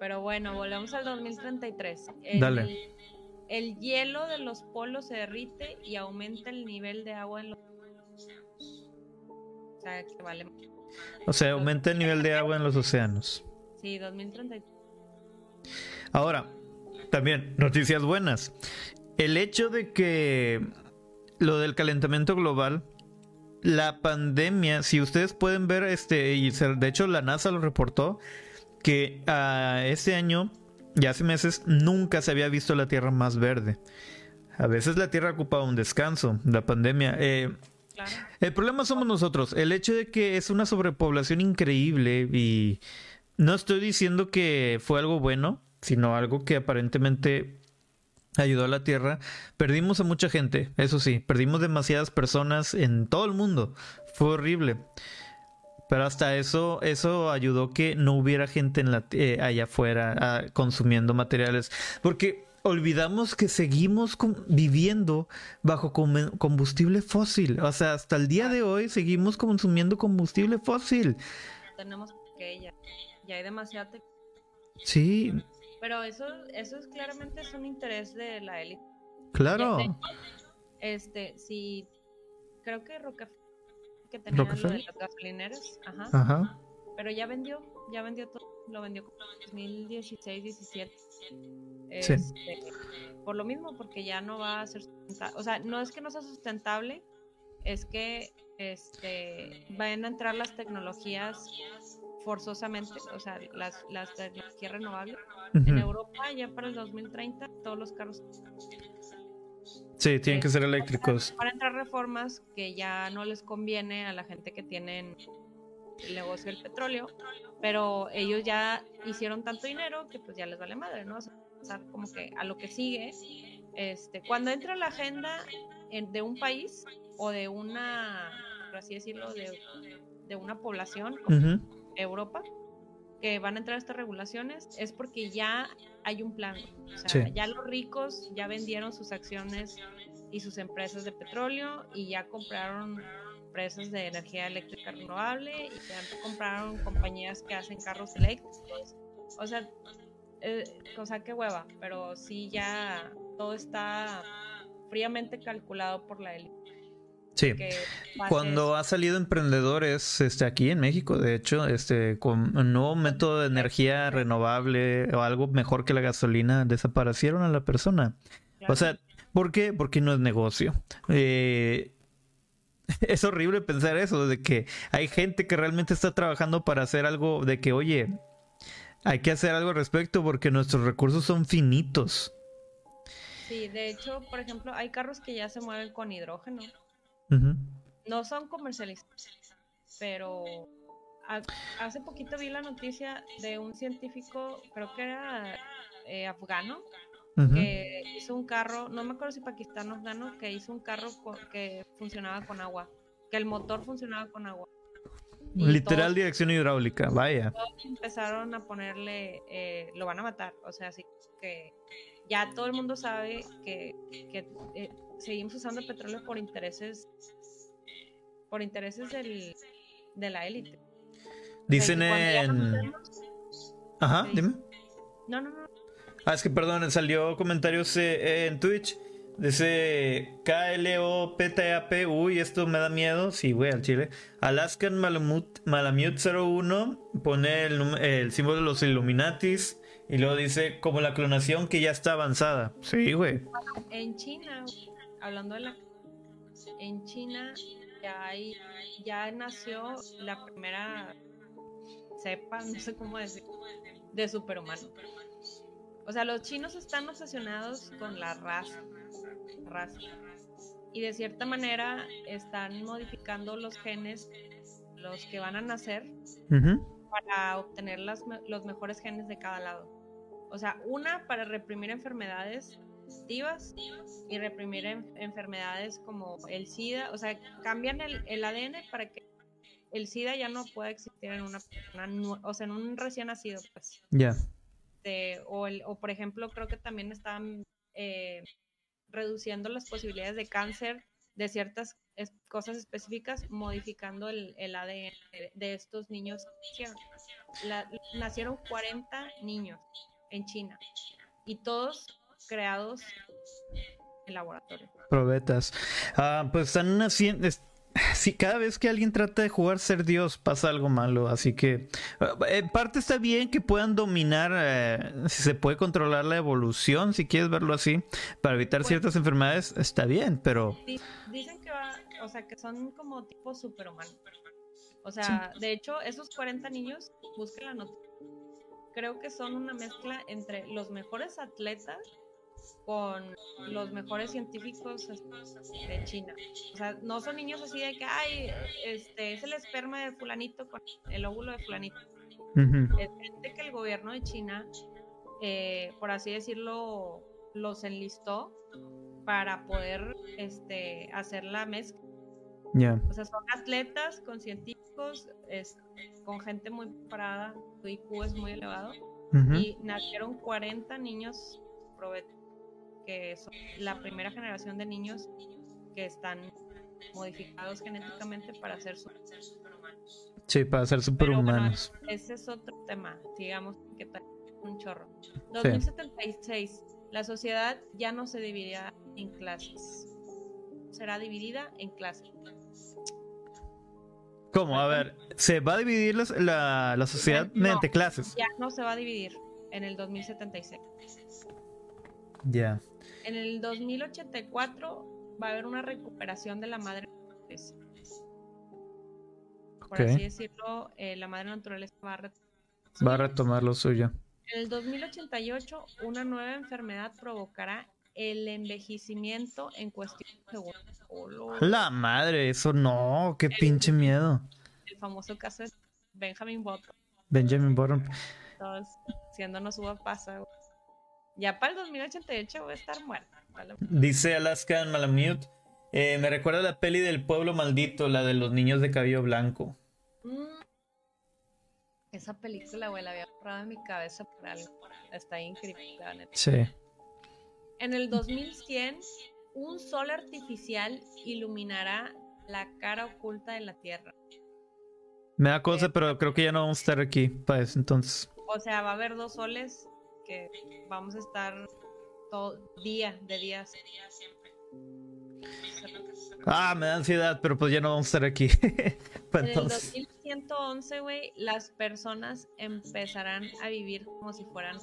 Pero bueno, volvemos al 2033. Dale el hielo de los polos se derrite y aumenta el nivel de agua en los o sea, que vale o sea, aumenta el nivel de agua en los océanos. Sí, 2030. Ahora, también noticias buenas. El hecho de que lo del calentamiento global, la pandemia, si ustedes pueden ver este y de hecho la NASA lo reportó que a ah, este año y hace meses nunca se había visto la Tierra más verde. A veces la Tierra ocupaba un descanso, la pandemia. Eh, el problema somos nosotros. El hecho de que es una sobrepoblación increíble y no estoy diciendo que fue algo bueno, sino algo que aparentemente ayudó a la Tierra. Perdimos a mucha gente, eso sí, perdimos demasiadas personas en todo el mundo. Fue horrible. Pero hasta eso, eso ayudó que no hubiera gente en la, eh, allá afuera ah, consumiendo materiales. Porque olvidamos que seguimos viviendo bajo combustible fósil. O sea, hasta el día de hoy seguimos consumiendo combustible fósil. Tenemos que ya, ya hay demasiada Sí. Pero eso, eso es claramente es un interés de la élite. Claro. Este, sí, creo que Rockefeller que tenía lo de las gasolineras. Ajá. Pero ya vendió, ya vendió todo. Lo vendió como en 2016, 17. Este, por lo mismo, porque ya no va a ser sustentable. O sea, no es que no sea sustentable, es que este, van a entrar las tecnologías forzosamente, o sea, las, las tecnologías renovables. En Europa, ya para el 2030, todos los carros Sí, tienen que ser eléctricos. Para entrar reformas que ya no les conviene a la gente que tienen el negocio del petróleo, pero ellos ya hicieron tanto dinero que pues ya les vale madre, ¿no? O sea, como que a lo que sigue, este, cuando entra la agenda de un país, o de una, por así decirlo, de, de una población como Ujú. Europa, que van a entrar estas regulaciones, es porque ya hay un plan. O sea, Sí. ya los ricos ya vendieron sus acciones y sus empresas de petróleo y ya compraron empresas de energía eléctrica renovable y ya compraron compañías que hacen carros eléctricos. O sea, eh, o sea, qué hueva, pero sí ya todo está fríamente calculado por la élite. Sí. Cuando ha salido emprendedores este, aquí en México, de hecho, este, con un nuevo método de energía renovable o algo mejor que la gasolina, desaparecieron a la persona. O sea, ¿por qué? Porque no es negocio. Eh, *laughs* es horrible pensar eso, de que hay gente que realmente está trabajando para hacer algo, de que, oye, hay que hacer algo al respecto porque nuestros recursos son finitos. Sí, de hecho, por ejemplo, hay carros que ya se mueven con hidrógeno. No son comercializados, pero ha- hace poquito vi la noticia de un científico, creo que era eh, afgano, que hizo un carro, no me acuerdo si pakistano o afgano, que hizo un carro que funcionaba con agua, que el motor funcionaba con agua. Y Literal todos- dirección hidráulica, vaya. todos empezaron a ponerle, eh, lo van a matar, o sea, así que ya todo el mundo sabe que, que, eh, seguimos usando petróleo por intereses, por intereses del, de la élite. Dicen en... tenemos- Ajá, dime. No, no, no. Ah, es que perdón, salió comentarios eh, en Twitch. Dice KLOPTAP. Uy, esto me da miedo. Sí, güey, al chile. Alaskan Malamute, Malamute 01 pone el, el símbolo de los Illuminatis. Y luego dice como la clonación que ya está avanzada. Sí, güey. En China, hablando de la... En China ya hay, ya nació la primera cepa, no sé cómo decir, de superhumano. O sea, los chinos están obsesionados con la raza, raza. Y de cierta manera están modificando los genes, los que van a nacer, para obtener las me- los mejores genes de cada lado. O sea, una para reprimir enfermedades activas y reprimir en- enfermedades como el SIDA. O sea, cambian el, el ADN para que el SIDA ya no pueda existir en una persona, o sea, en un recién nacido, pues. Ya. O, el- o, por ejemplo, creo que también están eh, reduciendo las posibilidades de cáncer de ciertas es- cosas específicas, modificando el, el ADN de, de estos niños. La- nacieron 40 niños en China y todos creados en laboratorio. Probetas. Ah, pues están haciendo. Sí, cada vez que alguien trata de jugar ser Dios pasa algo malo, así que en parte está bien que puedan dominar, eh, si se puede controlar la evolución, si quieres verlo así, para evitar Bueno. ciertas enfermedades, está bien, pero Di- Dicen que va, o sea, que son como tipo superhumano. O sea, de hecho, esos 40 niños, busquen la nota. Creo que son una mezcla entre los mejores atletas con los mejores científicos de China. O sea, no son niños así de que, ay, este es el esperma de fulanito con el óvulo de fulanito. Es gente que el gobierno de China, eh, por así decirlo, los enlistó para poder este, hacer la mezcla. Ya. O sea, son atletas con científicos, es- con gente muy preparada, su IQ es muy elevado, ujú. y nacieron 40 niños que son la primera generación de niños que están modificados genéticamente para ser su- superhumanos. Sí, para ser superhumanos. Ese es otro tema, digamos que un chorro. 2076, la sociedad ya no se dividirá en clases. Será dividida en clases. ¿Cómo? A ver, ¿se va a dividir la, la sociedad No. mediante clases? Ya no se va a dividir en el 2076. Ya. En el 2084 va a haber una recuperación de la madre naturaleza. Por así decirlo, eh, la madre naturaleza va a retomar. Va a retomar lo suyo. En el 2088, una nueva enfermedad provocará el envejecimiento en cuestión de segundos. Oh, La madre, eso no, qué pinche miedo. El famoso caso de Benjamin Button, Benjamin Button. todos siéndonos uva pasa. güey. Ya para el 2088 voy a estar muerta. ¿vale? Dice Alaskan Malamute. Eh, me recuerda la peli del pueblo maldito, la de los niños de cabello blanco. Mm. Esa película, güey, la había borrado en mi cabeza por algo. Está increíble, la neta. Sí. En el 2100, un sol artificial iluminará la cara oculta de la Tierra. Me da cosa, pero creo que ya no vamos a estar aquí para eso entonces. O sea, va a haber dos soles que vamos a estar todo día, de día. Ah, me da ansiedad, pero pues ya no vamos a estar aquí. *laughs* Pues En el entonces, 2111, güey, las personas empezarán a vivir como si fueran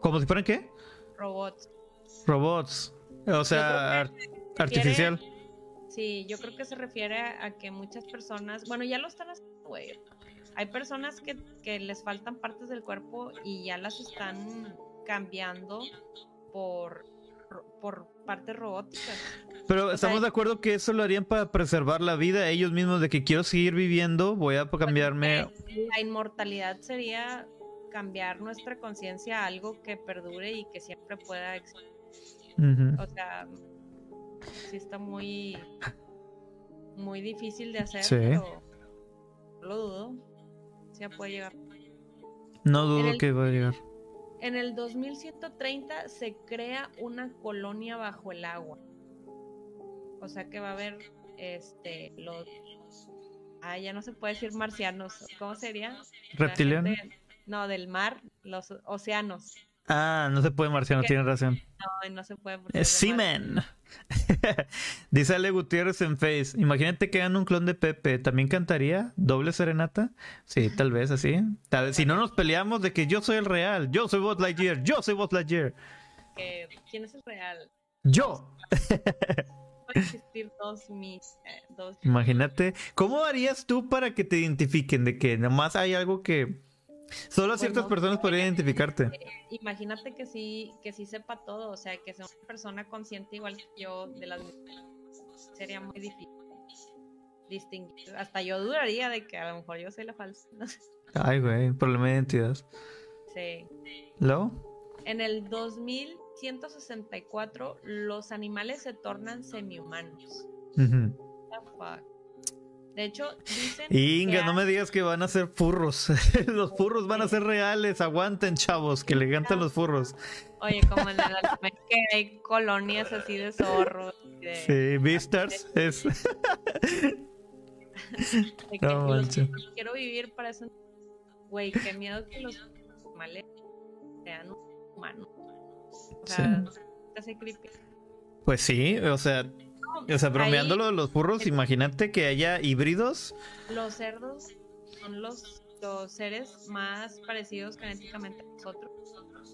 ¿Como si fueran qué? Robots. Robots. O sea, ar- artificial. Sí, yo creo que se refiere a que muchas personas, bueno, ya lo están haciendo, güey. Hay personas que, que les faltan partes del cuerpo y ya las están cambiando por, por partes robóticas. Pero estamos de acuerdo que eso lo harían para preservar la vida ellos mismos, de que quiero seguir viviendo, voy a cambiarme. La inmortalidad sería cambiar nuestra conciencia a algo que perdure y que siempre pueda existir. O sea, sí está muy, muy difícil de hacer, Sí. pero no lo dudo. Sí puede llegar. No dudo En el- que va a llegar. En el 2130 se crea una colonia bajo el agua. O sea que va a haber este los Ah, ya no se puede decir marcianos. ¿Cómo sería? La ¿Reptiliano? gente- No, del mar, los océanos. Ah, no se puede, Marciano, tienes razón. No, no se puede. mar. Seaman. *laughs* Dice Ale Gutiérrez en Face. Imagínate que hagan un clon de Pepe. ¿También cantaría? ¿Doble serenata? Sí, tal vez así. Tal vez. Si no nos peleamos de que yo soy el real, yo soy Buzz Lightyear, yo soy Buzz Lightyear. ¿Quién es el real? Yo. Existir dos mis, eh, dos Imagínate. ¿Cómo harías tú para que te identifiquen? De que nomás hay algo que solo Pues ciertas no personas podrían identificarte. Imagínate que sí, que sí sepa todo, o sea, que sea una persona consciente igual que yo de las sería muy difícil distinguir. Hasta yo dudaría de que a lo mejor yo soy la falsa. *laughs* No sé. Ay, güey, problema de identidad. Sí. ¿Lo? En el 2164 los animales se tornan semi-humanos. Ujú. What the fuck? De hecho, dicen Inga, no me digas que van a ser furros. *laughs* los furros van a ser reales. Aguanten, chavos, que le encantan los furros. Oye, como en el anime que hay colonias así de zorros. De, Sí, Beastars es. *laughs* de que No los- manches. quiero vivir para eso. Güey, qué miedo que los animales sean humanos. O sea, te hace creepy. Pues sí, o sea, o sea, bromeando Ahí- los furros, imagínate que haya híbridos. Los cerdos son los, los seres más parecidos genéticamente a nosotros.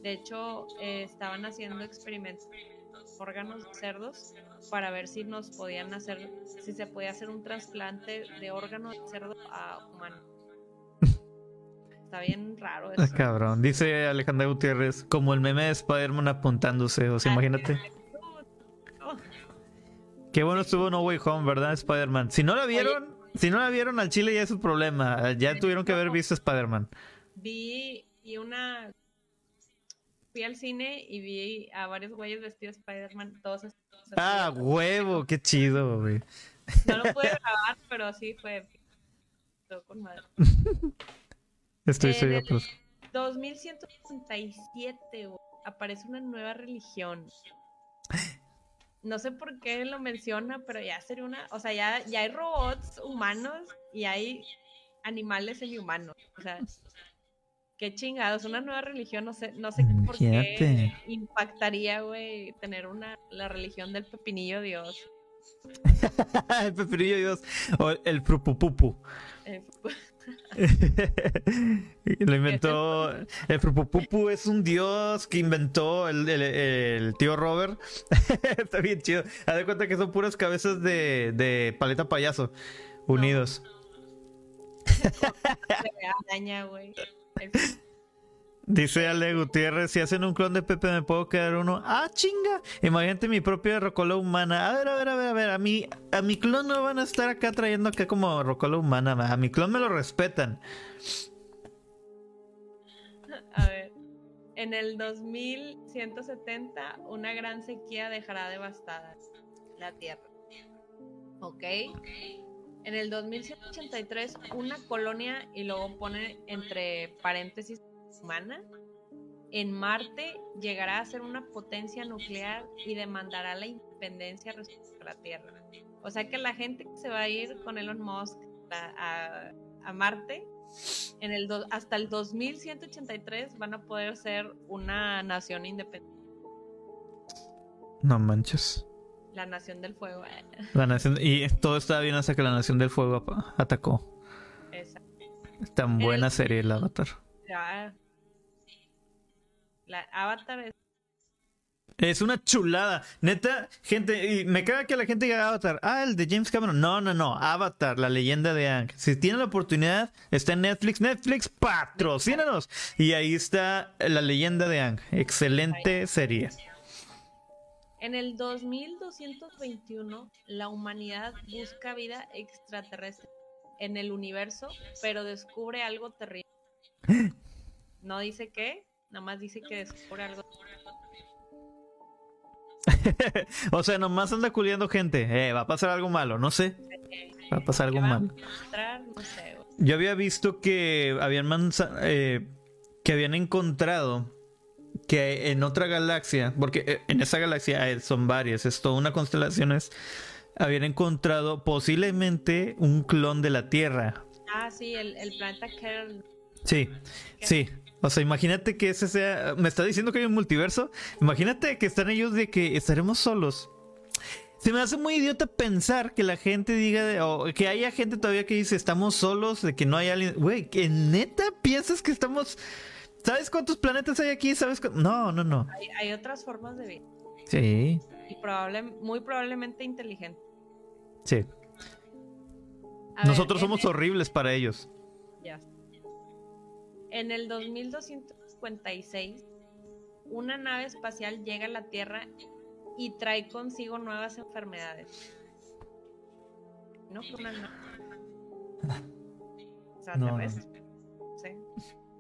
De hecho, eh, estaban haciendo experimentos con órganos de cerdos para ver si nos podían hacer, si se podía hacer un trasplante de órgano de cerdo a humano. *laughs* Está bien raro Ah, eso. cabrón, dice Alejandra Gutiérrez, como el meme de Spider-Man apuntándose. O sea, imagínate. Oh, Qué bueno estuvo No Way Home, ¿verdad? Spider-Man. Si no la vieron, si no la vieron al chile ya es su problema. Ya tuvieron que haber visto Spider-Man. vi, vi una. Fui al cine y vi a varios güeyes vestidos de Spider-Man, todos Ah, huevo, qué chido, güey. No lo pude grabar, pero sí fue. Todo con madre. *laughs* Estoy En seguro. el pues. 2167 güey, aparece una nueva religión. No sé por qué lo menciona, pero ya sería una. O sea, ya, ya hay robots humanos y hay animales semi-humanos. O sea, qué chingados. Una nueva religión, no sé, no sé por qué impactaría, güey, tener una la religión del pepinillo Dios. *laughs* el pepinillo Dios. O el frupupupu. Eh, *laughs* *laughs* Lo inventó. El frupupupu es un dios que inventó el, el- el tío Robert. *laughs* Está bien chido. Haz de cuenta que son puras cabezas de, de paleta payaso unidos. araña, *laughs* güey. Dice Ale Gutiérrez, si hacen un clon de Pepe me puedo quedar uno. Ah, chinga. Imagínate mi propia rocola humana. A ver, a ver, a ver, a ver. A mi, a mi clon no van a estar acá trayendo acá como rocola humana. A mi clon me lo respetan. A ver, en el 2170 una gran sequía dejará devastada. la Tierra. ¿Ok? En el 2183, una colonia, y luego pone entre paréntesis humana, en Marte llegará a ser una potencia nuclear y demandará la independencia respecto a la Tierra. O sea que la gente que se va a ir con Elon Musk a, a Marte en el hasta el 2183 van a poder ser una nación independiente. No manches. La nación del fuego. *laughs* La nación y todo estaba bien hasta que la nación del fuego atacó. Exacto. Tan buena serie el Avatar. La Avatar es es una chulada. Neta, gente, y me caga que la gente diga Avatar. Ah, el de James Cameron. No, no, no. Avatar, la leyenda de Ang. Si tienen la oportunidad, está en Netflix. Netflix, patrocínanos. Y ahí está la leyenda de Ang. Excelente serie. En el 2221, la humanidad busca vida extraterrestre en el universo, pero descubre algo terrible. *gasps* No dice qué, nada más dice que descubre algo terrible *laughs* o sea, nomás anda culiando gente. Eh, va a pasar algo malo, no sé. Va a pasar algo malo. Yo había visto que habían eh, que habían encontrado que en otra galaxia, porque eh, en esa galaxia son varias, es toda una constelación, habían encontrado posiblemente un clon de la Tierra. Ah, sí, el, planeta Kern. Sí, sí. O sea, imagínate que ese sea. Me está diciendo que hay un multiverso. Imagínate que están ellos de que estaremos solos. Se me hace muy idiota pensar que la gente diga, o que haya gente todavía que dice estamos solos, de que no hay alguien. Güey, que neta piensas que estamos. ¿Sabes cuántos planetas hay aquí? ¿Sabes? No, no, no. Hay, otras formas de vida. Sí. Y probable, muy probablemente inteligente. Sí. Nosotros somos horribles para ellos. Ya. En el 2256, una nave espacial llega a la Tierra y trae consigo nuevas enfermedades. No fue una nave. no. Sí.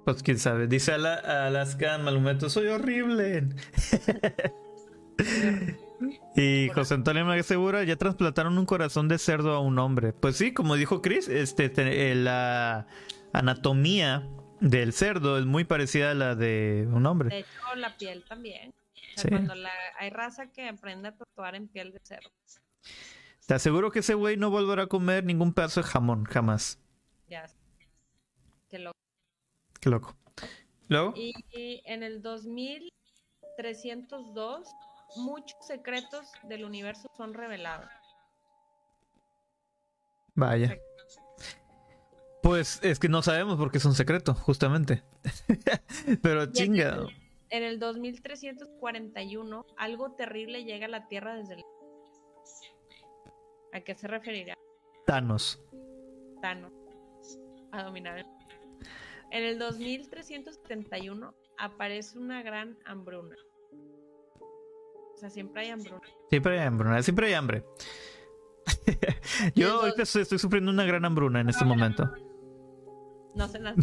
Pues quién sabe. Dice Alaska Malumeto, soy horrible. *laughs* y José Antonio me asegura, ya trasplantaron un corazón de cerdo a un hombre. Pues sí, como dijo Chris, este, eh, la anatomía del cerdo es muy parecida a la de un hombre. De hecho, la piel también. Cuando hay raza que aprende a tatuar en piel de cerdo. Te aseguro que ese güey no volverá a comer ningún pedazo de jamón, jamás. Ya. Qué loco. Qué loco. ¿Luego? Y, en el 2302, muchos secretos del universo son revelados. Vaya. Pues es que no sabemos porque es un secreto, justamente. *laughs* Pero chinga. En el 2341, algo terrible llega a la Tierra desde el... ¿A qué se referirá? Thanos. Thanos. A dominar. En el 2371 aparece una gran hambruna. O sea, siempre hay hambruna. Siempre hay hambruna, siempre hay hambre. *laughs* Yo ahorita estoy, sufriendo una gran hambruna en este momento. No nada.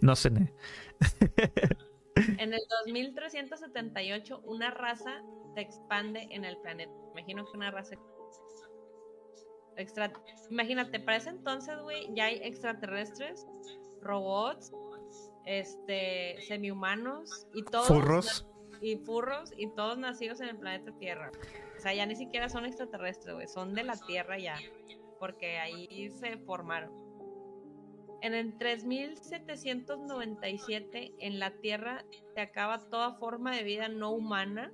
no sé. *laughs* *laughs* en el 2378, una raza se expande en el planeta. Imagino que una raza extra. Imagínate, para ese entonces, güey, ya hay extraterrestres, robots, este, semihumanos y todos. Furros. Y furros y todos nacidos en el planeta Tierra. O sea, ya ni siquiera son extraterrestres, güey, son de la Tierra ya. Porque ahí se formaron. En el 3797 en la Tierra se acaba toda forma de vida no humana,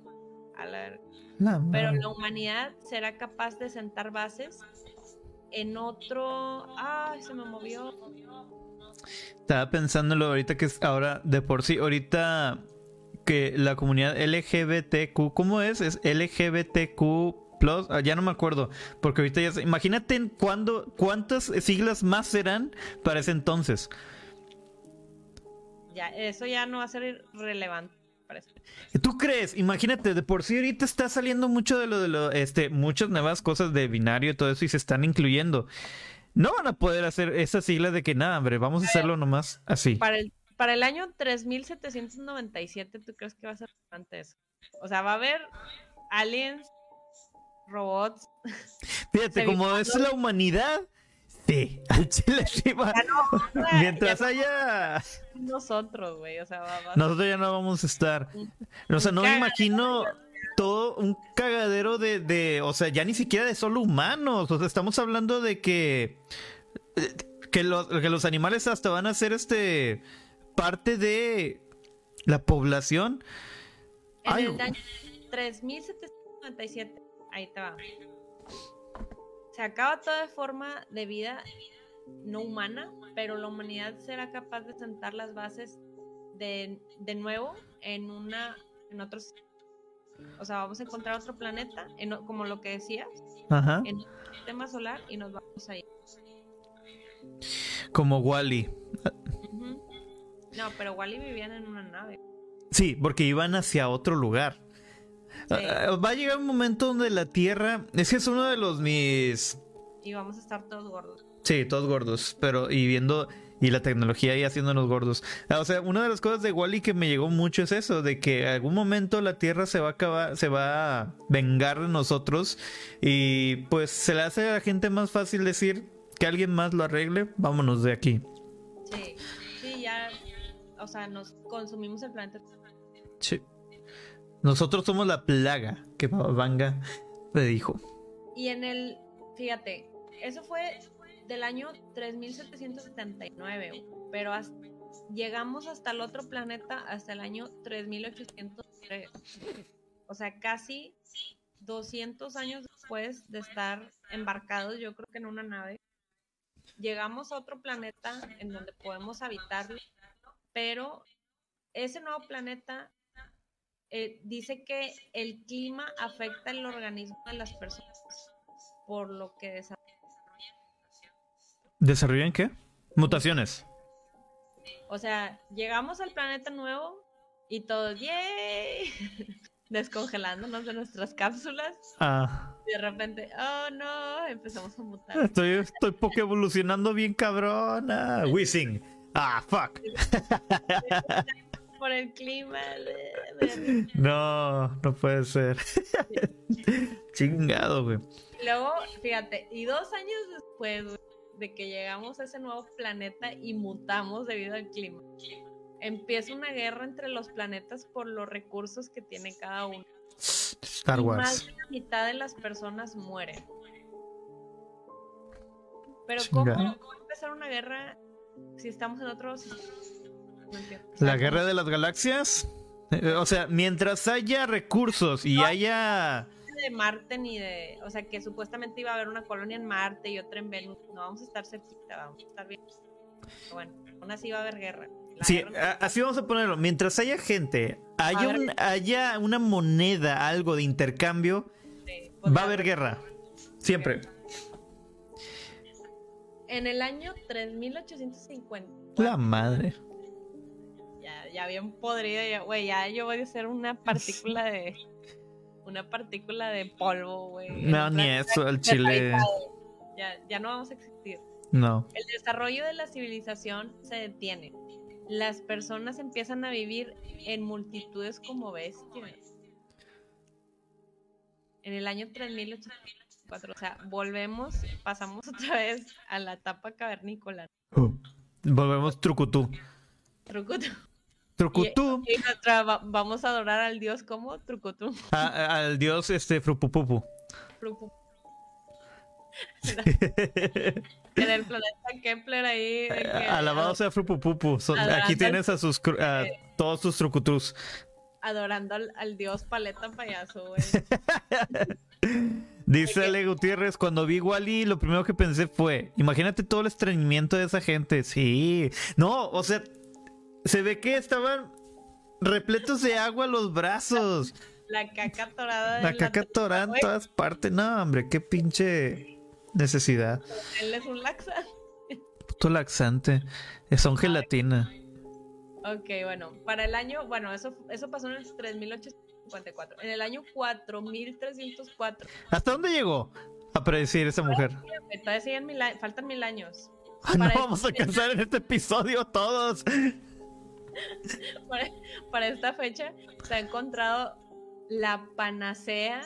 pero la humanidad será capaz de sentar bases en otro... ¡Ay, se me movió! Estaba pensándolo ahorita que es ahora de por sí, ahorita que la comunidad LGBTQ, ¿cómo es? Es LGBTQ Ah, ya no me acuerdo, porque ahorita ya... Imagínate cuándo, cuántas siglas más serán para ese entonces. Ya, eso ya no va a ser relevante. ¿Tú crees? Imagínate, de por sí ahorita está saliendo mucho de lo de lo, este, muchas nuevas cosas de binario y todo eso y se están incluyendo. No van a poder hacer esa sigla de que nada, hombre, vamos a hacerlo nomás así. Para el, para el año 3797, ¿tú crees que va a ser relevante eso? O sea, va a haber aliens robots. Fíjate, como es la humanidad, sí, *laughs* al chile sí va. Ya no, Mientras ya haya. nosotros, güey. O sea, va, va- Nosotros ya no vamos a estar. O sea, no me imagino todo un cagadero de, de, o sea, ya ni siquiera de solo humanos. O sea, estamos hablando de que que los, que los animales hasta van a ser este parte de la población. En Ay, el año 3797, ahí te va. Se acaba toda forma de vida no humana, pero la humanidad será capaz de sentar las bases de, de nuevo en una en otros o sea, vamos a encontrar otro planeta, en como lo que decías, Ajá. en otro sistema solar y nos vamos a ir. Como Wally. Ujú. No, pero Wally vivían en una nave. Sí, porque iban hacia otro lugar. Ah, Va a llegar un momento donde la Tierra. Es que es uno de los mis. Y vamos a estar todos gordos. Sí, todos gordos, pero y viendo y la tecnología ahí haciéndonos gordos. Ah, O sea, una de las cosas de Wally que me llegó mucho es eso, de que en algún momento la Tierra se va a acabar, se va a vengar de nosotros y pues se le hace a la gente más fácil decir que alguien más lo arregle, vámonos de aquí. Sí, sí, ya, o sea, nos consumimos el planeta. Sí. Nosotros somos la plaga que Babanga dijo. Y en el, fíjate, eso fue del año 3779, pero llegamos hasta el otro planeta hasta el año 3803. O sea, casi 200 años después de estar embarcados, yo creo que en una nave, llegamos a otro planeta en donde podemos habitarlo, pero ese nuevo planeta eh, dice que el clima afecta el organismo de las personas, por lo que desarrollan. ¿Desarrollan qué? Mutaciones. O sea, llegamos al planeta nuevo y todos, ¡yay! *laughs* Descongelándonos de nuestras cápsulas. Ah, Y de repente, ¡oh no! Empezamos a mutar. estoy, estoy poco evolucionando bien cabrona. Wishing. Ah, fuck. *laughs* Por el clima. *laughs* No, no puede ser. *laughs* Chingado, güey. Luego, fíjate, y dos años después de que llegamos a ese nuevo planeta y mutamos debido al clima, empieza una guerra entre los planetas por los recursos que tiene cada uno. Star y más Wars. de la mitad de las personas mueren. Pero Chinga. ¿cómo, cómo empezar una guerra si estamos en otro sistema? La guerra de las galaxias. Eh, O sea, mientras haya recursos y haya. de Marte ni de, o sea, que supuestamente iba a haber una colonia en Marte y otra en Venus. No vamos a estar cerquita, vamos a estar bien. Pero bueno, aún así va a haber guerra. La Sí, guerra- así vamos a ponerlo. Mientras haya gente, haya, un- una moneda, algo de intercambio, sí, pues va a haber guerra. Siempre. En el año 3850. La madre. Ya, bien podrida, ya, güey, ya yo voy a ser una *laughs* partícula de. Una partícula de polvo, güey. No, ni eso, el chile. Ya, ya no vamos a existir. No. El desarrollo de la civilización se detiene. Las personas empiezan a vivir en multitudes como bestias. En el año 3804, o sea, volvemos, pasamos otra vez a la etapa cavernícola. Volvemos trucutú. Trucutu. Trucutú. Y nuestra, va- vamos a adorar al dios como a- a- al dios este frupupupu. Trucu- *laughs* En el planeta Kepler ahí. que- Alabado sea frupupupu. Aquí tienes a sus a todos sus trucutús. Adorando al, al dios paleta payaso, güey. *laughs* Dice Ale Gutiérrez, cuando vi Wally, lo primero que pensé fue, imagínate todo el estreñimiento de esa gente. Sí. No, o sea, se ve que estaban repletos de agua los brazos. La caca torada La caca torada en todas partes. No, hombre, qué pinche necesidad. Él es un laxa. Puto laxante. Son gelatina. Ok, bueno, para el año, bueno, eso, eso pasó en el 3854. En el año 4304, ¿Hasta dónde llegó a predecir esa mujer? todavía siguen mil faltan mil años. Ah, no vamos a este- alcanzar en este episodio todos. *laughs* Para, para esta fecha se ha encontrado la panacea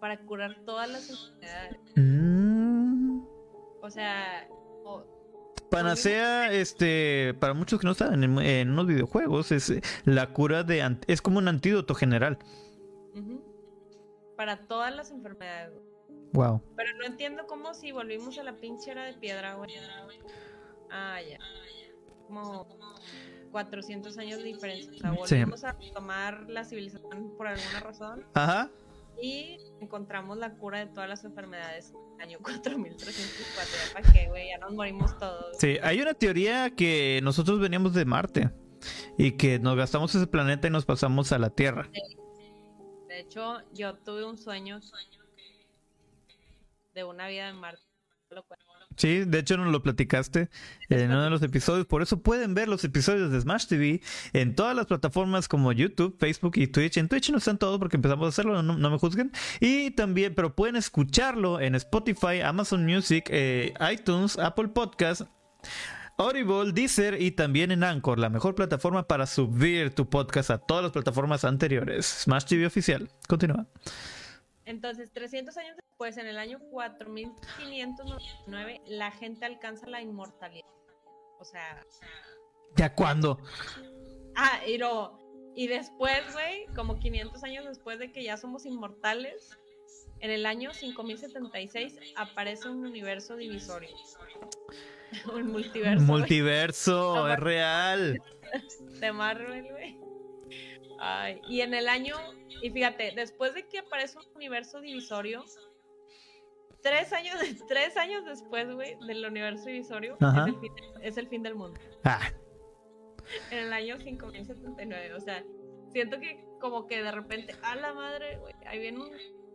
para curar todas las enfermedades. Mm. O sea, Panacea, este, para muchos que no saben, en, en unos videojuegos es eh, la cura de, es como un antídoto general. para todas las enfermedades. Wow. Pero no entiendo cómo si volvimos a la pinche era de piedra, güey. Ah, ya. Como 400 años de diferencia. O sea, Sí. volvimos a tomar la civilización por alguna razón Ajá. y encontramos la cura de todas las enfermedades en el año 4304. ¿Ya para qué, güey? Ya nos morimos todos. Sí, hay una teoría que nosotros veníamos de Marte y que nos gastamos ese planeta y nos pasamos a la Tierra. De hecho, yo tuve un sueño de una vida en Marte. Lo cuento. Sí, de hecho nos lo platicaste en uno de los episodios. Por eso pueden ver los episodios de Smash TV en todas las plataformas como YouTube, Facebook y Twitch. En Twitch no están todos porque empezamos a hacerlo, no, me juzguen. Y también, pero pueden escucharlo en Spotify, Amazon Music, eh, iTunes, Apple Podcast. Audible, Deezer y también en Anchor, la mejor plataforma para subir tu podcast a todas las plataformas anteriores. Smash TV oficial. Continúa. Entonces, 300 años después, en el año 4599, la gente alcanza la inmortalidad. O sea, ¿Ya cuándo? ah, y, lo- y después, güey, como 500 años después de que ya somos inmortales, en el año 5076 aparece un universo divisorio. *laughs* un multiverso. Multiverso, es real. *laughs* de Marvel, güey. Ay, y en el año, y fíjate, después de que aparece un universo divisorio, tres años, *laughs* tres años después, güey, del universo divisorio, Ajá. es el, fin, es el fin del mundo. Ah, En el año 5079, o sea, siento que como que de repente, a la madre, güey, ahí viene un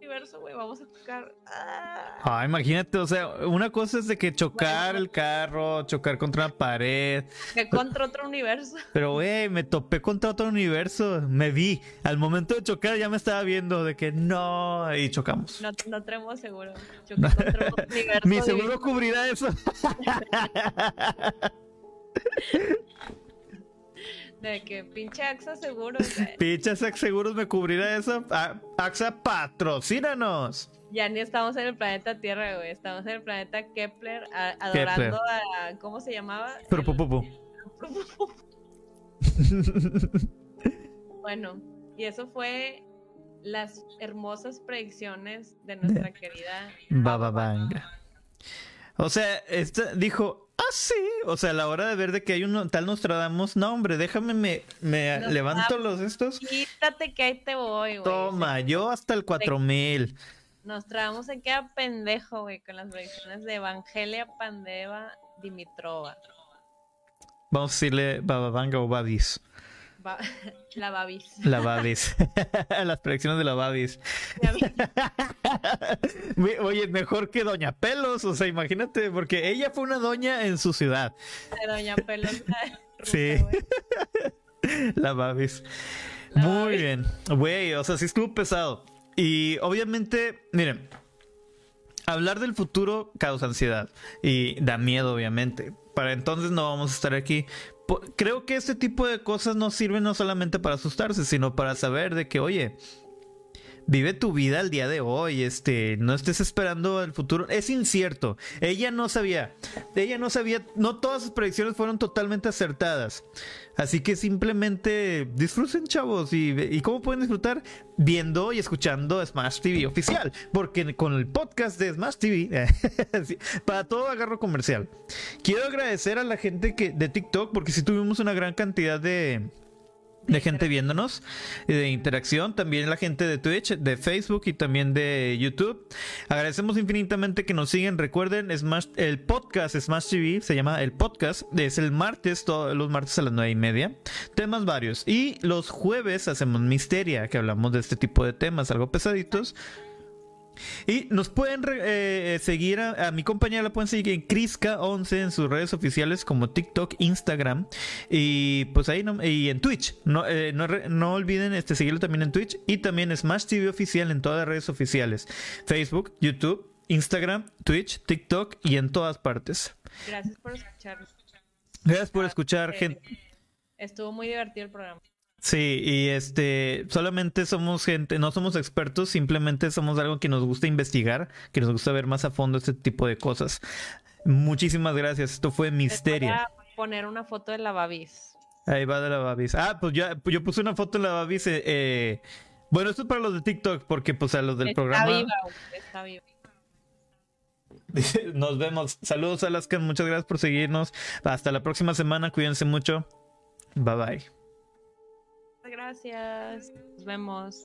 universo, güey, vamos a tocar. ah. Ah, imagínate, o sea, una cosa es de que chocar el carro, chocar contra una pared, Que contra otro universo. *laughs* pero güey, me topé contra otro universo, me vi, al momento de chocar ya me estaba viendo de que no, y chocamos. No, no tenemos seguro. Contra otro *laughs* universo. Mi seguro cubrirá eso. *laughs* De que pinche AXA seguro. *laughs* güey. Pinche Axa Seguros me cubrirá eso. Ah, AXA, patrocínanos. Ya ni estamos en el planeta Tierra, güey. Estamos en el planeta Kepler a- adorando a. ¿Cómo se llamaba? Pero El- pupupu. *laughs* Bueno, y eso fue las hermosas predicciones de nuestra *laughs* querida. Baba Vanga. O sea, esta dijo, ah, sí. O sea, a la hora de ver de que hay un tal Nostradamus, no, hombre, déjame, me, me Nostradamus. levanto los estos. Quítate que ahí te voy, güey. Toma, yo hasta el 4000. Nos traemos se queda pendejo, güey, con las predicciones de Evangelia Pandeva Dimitrova. Vamos a decirle Baba Vanga o Babis. Ba- *laughs* la Babis. La Babis. *laughs* Las predicciones de la Babis. *laughs* Oye, mejor que Doña Pelos. O sea, imagínate, porque ella fue una doña en su ciudad. De Doña Pelos. Sí. La Babis. La Muy Babis. bien. Güey, o sea, sí estuvo pesado. Y obviamente, miren, hablar del futuro causa ansiedad y da miedo, obviamente. Para entonces no vamos a estar aquí. Creo que este tipo de cosas no sirven no solamente para asustarse, sino para saber de que, oye, vive tu vida al día de hoy, este, no estés esperando el futuro, es incierto. Ella no sabía, ella no sabía, no todas sus predicciones fueron totalmente acertadas. Así que simplemente disfruten, chavos, y, cómo pueden disfrutar viendo y escuchando Smash TV oficial, porque con el podcast de Smash TV, *laughs* para todo agarro comercial. Quiero agradecer a la gente que de TikTok, porque sí tuvimos una gran cantidad de de gente viéndonos, y de interacción, también la gente de Twitch, de Facebook y también de YouTube. Agradecemos infinitamente que nos siguen. Recuerden, Smash, el podcast Smash TV se llama el podcast, es el martes, todos los martes a las nueve y media. Temas varios. Y los jueves hacemos Misteria, que hablamos de este tipo de temas, algo pesaditos. Y nos pueden re- eh, seguir a, a mi compañera, la pueden seguir en Criska11 en sus redes oficiales como TikTok, Instagram y pues ahí no, y en Twitch. No, eh, no, no olviden este, seguirlo también en Twitch y también Smash TV oficial en todas las redes oficiales: Facebook, YouTube, Instagram, Twitch, TikTok y en todas partes. Gracias por escucharnos. Gracias por escuchar, Eh, gente. Estuvo muy divertido el programa. Sí, y este, solamente somos gente, no somos expertos, simplemente somos algo que nos gusta investigar, que nos gusta ver más a fondo este tipo de cosas. Muchísimas gracias, esto fue Misterio. Voy a poner una foto de la Babis. Ahí va de la Babis. Ah, pues yo, yo puse una foto de la Babis. Eh, eh, bueno, esto es para los de TikTok, porque pues a los del programa. Viva, está viva. Nos vemos. Saludos a Alaska, muchas gracias por seguirnos. Hasta la próxima semana, cuídense mucho. Bye bye. Gracias. Nos vemos.